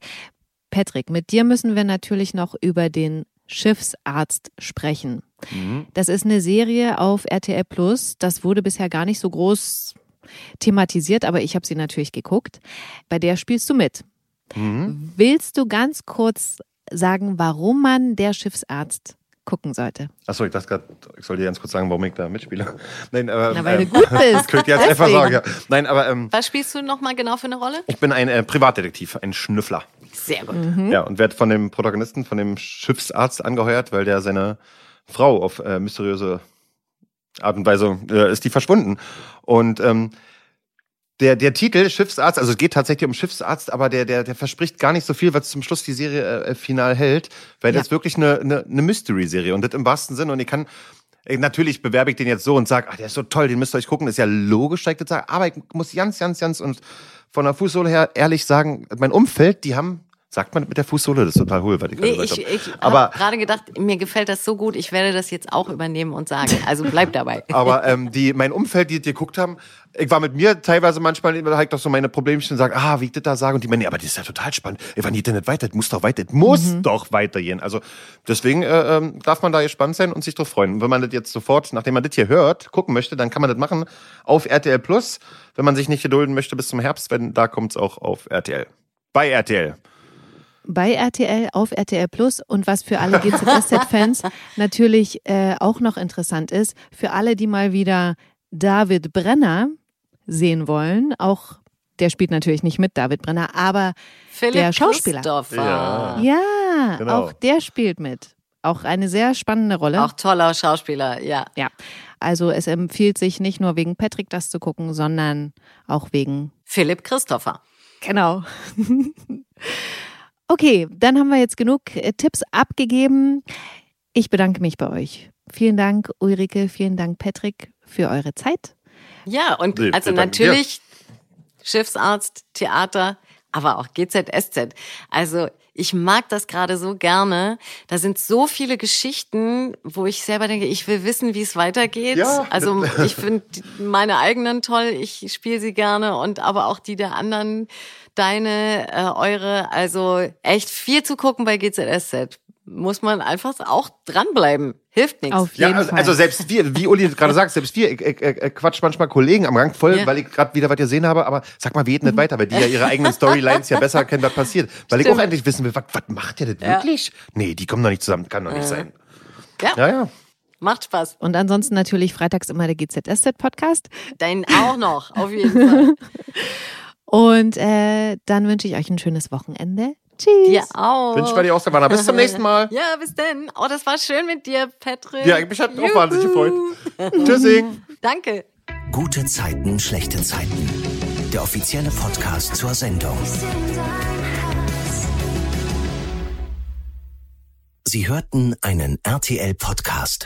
Patrick, mit dir müssen wir natürlich noch über den Schiffsarzt sprechen. Mhm. Das ist eine Serie auf RTL Plus. Das wurde bisher gar nicht so groß thematisiert, aber ich habe sie natürlich geguckt. Bei der spielst du mit. Mhm. Willst du ganz kurz sagen, warum man der Schiffsarzt gucken sollte. Achso, ich dachte gerade, ich soll dir ganz kurz sagen, warum ich da mitspiele. Nein, aber. Na, weil ähm, du gut bist. Könnt ihr jetzt einfach sagen, ja. Nein, aber. Ähm, Was spielst du nochmal genau für eine Rolle? Ich bin ein äh, Privatdetektiv, ein Schnüffler. Sehr gut. Mhm. Ja, und werde von dem Protagonisten, von dem Schiffsarzt angeheuert, weil der seine Frau auf äh, mysteriöse Art und Weise äh, ist die verschwunden. Und ähm, der, der Titel Schiffsarzt, also es geht tatsächlich um Schiffsarzt, aber der, der, der verspricht gar nicht so viel, was zum Schluss die Serie äh, final hält, weil ja. das ist wirklich eine, eine, eine Mystery-Serie und das im wahrsten Sinne. Und ich kann, äh, natürlich bewerbe ich den jetzt so und sage, ach, der ist so toll, den müsst ihr euch gucken, das ist ja logisch, dass ich das sage, aber ich muss ganz, ganz, ganz und von der Fußsohle her ehrlich sagen, mein Umfeld, die haben Sagt man mit der Fußsohle? Das ist total hohl, weil ich nee, ich, ich habe gerade gedacht, mir gefällt das so gut, ich werde das jetzt auch übernehmen und sagen. Also bleib dabei. Aber ähm, die, mein Umfeld, die, die geguckt haben, ich war mit mir teilweise manchmal, da halt doch so meine Problemchen und sage, ah, wie ich das da sage. Und die meinen, nee, aber das ist ja total spannend. Ey, wann geht denn nicht weiter? Das muss doch weiter, das muss mhm. doch weitergehen. Also deswegen äh, ähm, darf man da gespannt sein und sich drauf freuen. Und wenn man das jetzt sofort, nachdem man das hier hört, gucken möchte, dann kann man das machen auf RTL Plus. Wenn man sich nicht gedulden möchte bis zum Herbst, wenn da kommt's auch auf RTL. Bei RTL bei RTL auf RTL Plus und was für alle GZSZ-Fans natürlich äh, auch noch interessant ist, für alle, die mal wieder David Brenner sehen wollen, auch der spielt natürlich nicht mit David Brenner, aber Philipp der Schauspieler. Ja, ja genau. auch der spielt mit. Auch eine sehr spannende Rolle. Auch toller Schauspieler, ja. Ja. Also es empfiehlt sich nicht nur wegen Patrick das zu gucken, sondern auch wegen Philipp Christopher. Genau. Okay, dann haben wir jetzt genug äh, Tipps abgegeben. Ich bedanke mich bei euch. Vielen Dank, Ulrike, vielen Dank, Patrick, für eure Zeit. Ja, und nee, also natürlich Schiffsarzt, Theater, aber auch GZSZ. Also ich mag das gerade so gerne. Da sind so viele Geschichten, wo ich selber denke, ich will wissen, wie es weitergeht. Ja. Also ich finde meine eigenen toll, ich spiele sie gerne und aber auch die der anderen deine, äh, eure. Also echt viel zu gucken bei GZSZ. Muss man einfach auch dranbleiben. Hilft nichts. Auf jeden ja, also, Fall. also selbst wir, wie Uli gerade sagt, selbst wir, ich, ich, ich quatsch manchmal Kollegen am Gang voll, ja. weil ich gerade wieder was gesehen habe, aber sag mal, wie geht nicht weiter, weil die ja ihre eigenen Storylines ja besser kennen, was passiert. Weil Stimmt. ich auch endlich wissen will, was, was macht der denn ja. wirklich? Nee, die kommen doch nicht zusammen, kann doch nicht sein. Ja. Ja, ja. Macht Spaß. Und ansonsten natürlich freitags immer der GZSZ-Podcast. Deinen auch noch, auf jeden Fall. Und äh, dann wünsche ich euch ein schönes Wochenende. Tschüss. Dir auch. Wünsche bei dir auch, Savannah. Bis zum nächsten Mal. Ja, bis denn. Oh, das war schön mit dir, Patrick. Ja, mich hat auch wahnsinnig gefreut. Tschüssing. Danke. Gute Zeiten, schlechte Zeiten. Der offizielle Podcast zur Sendung. Sie hörten einen RTL-Podcast.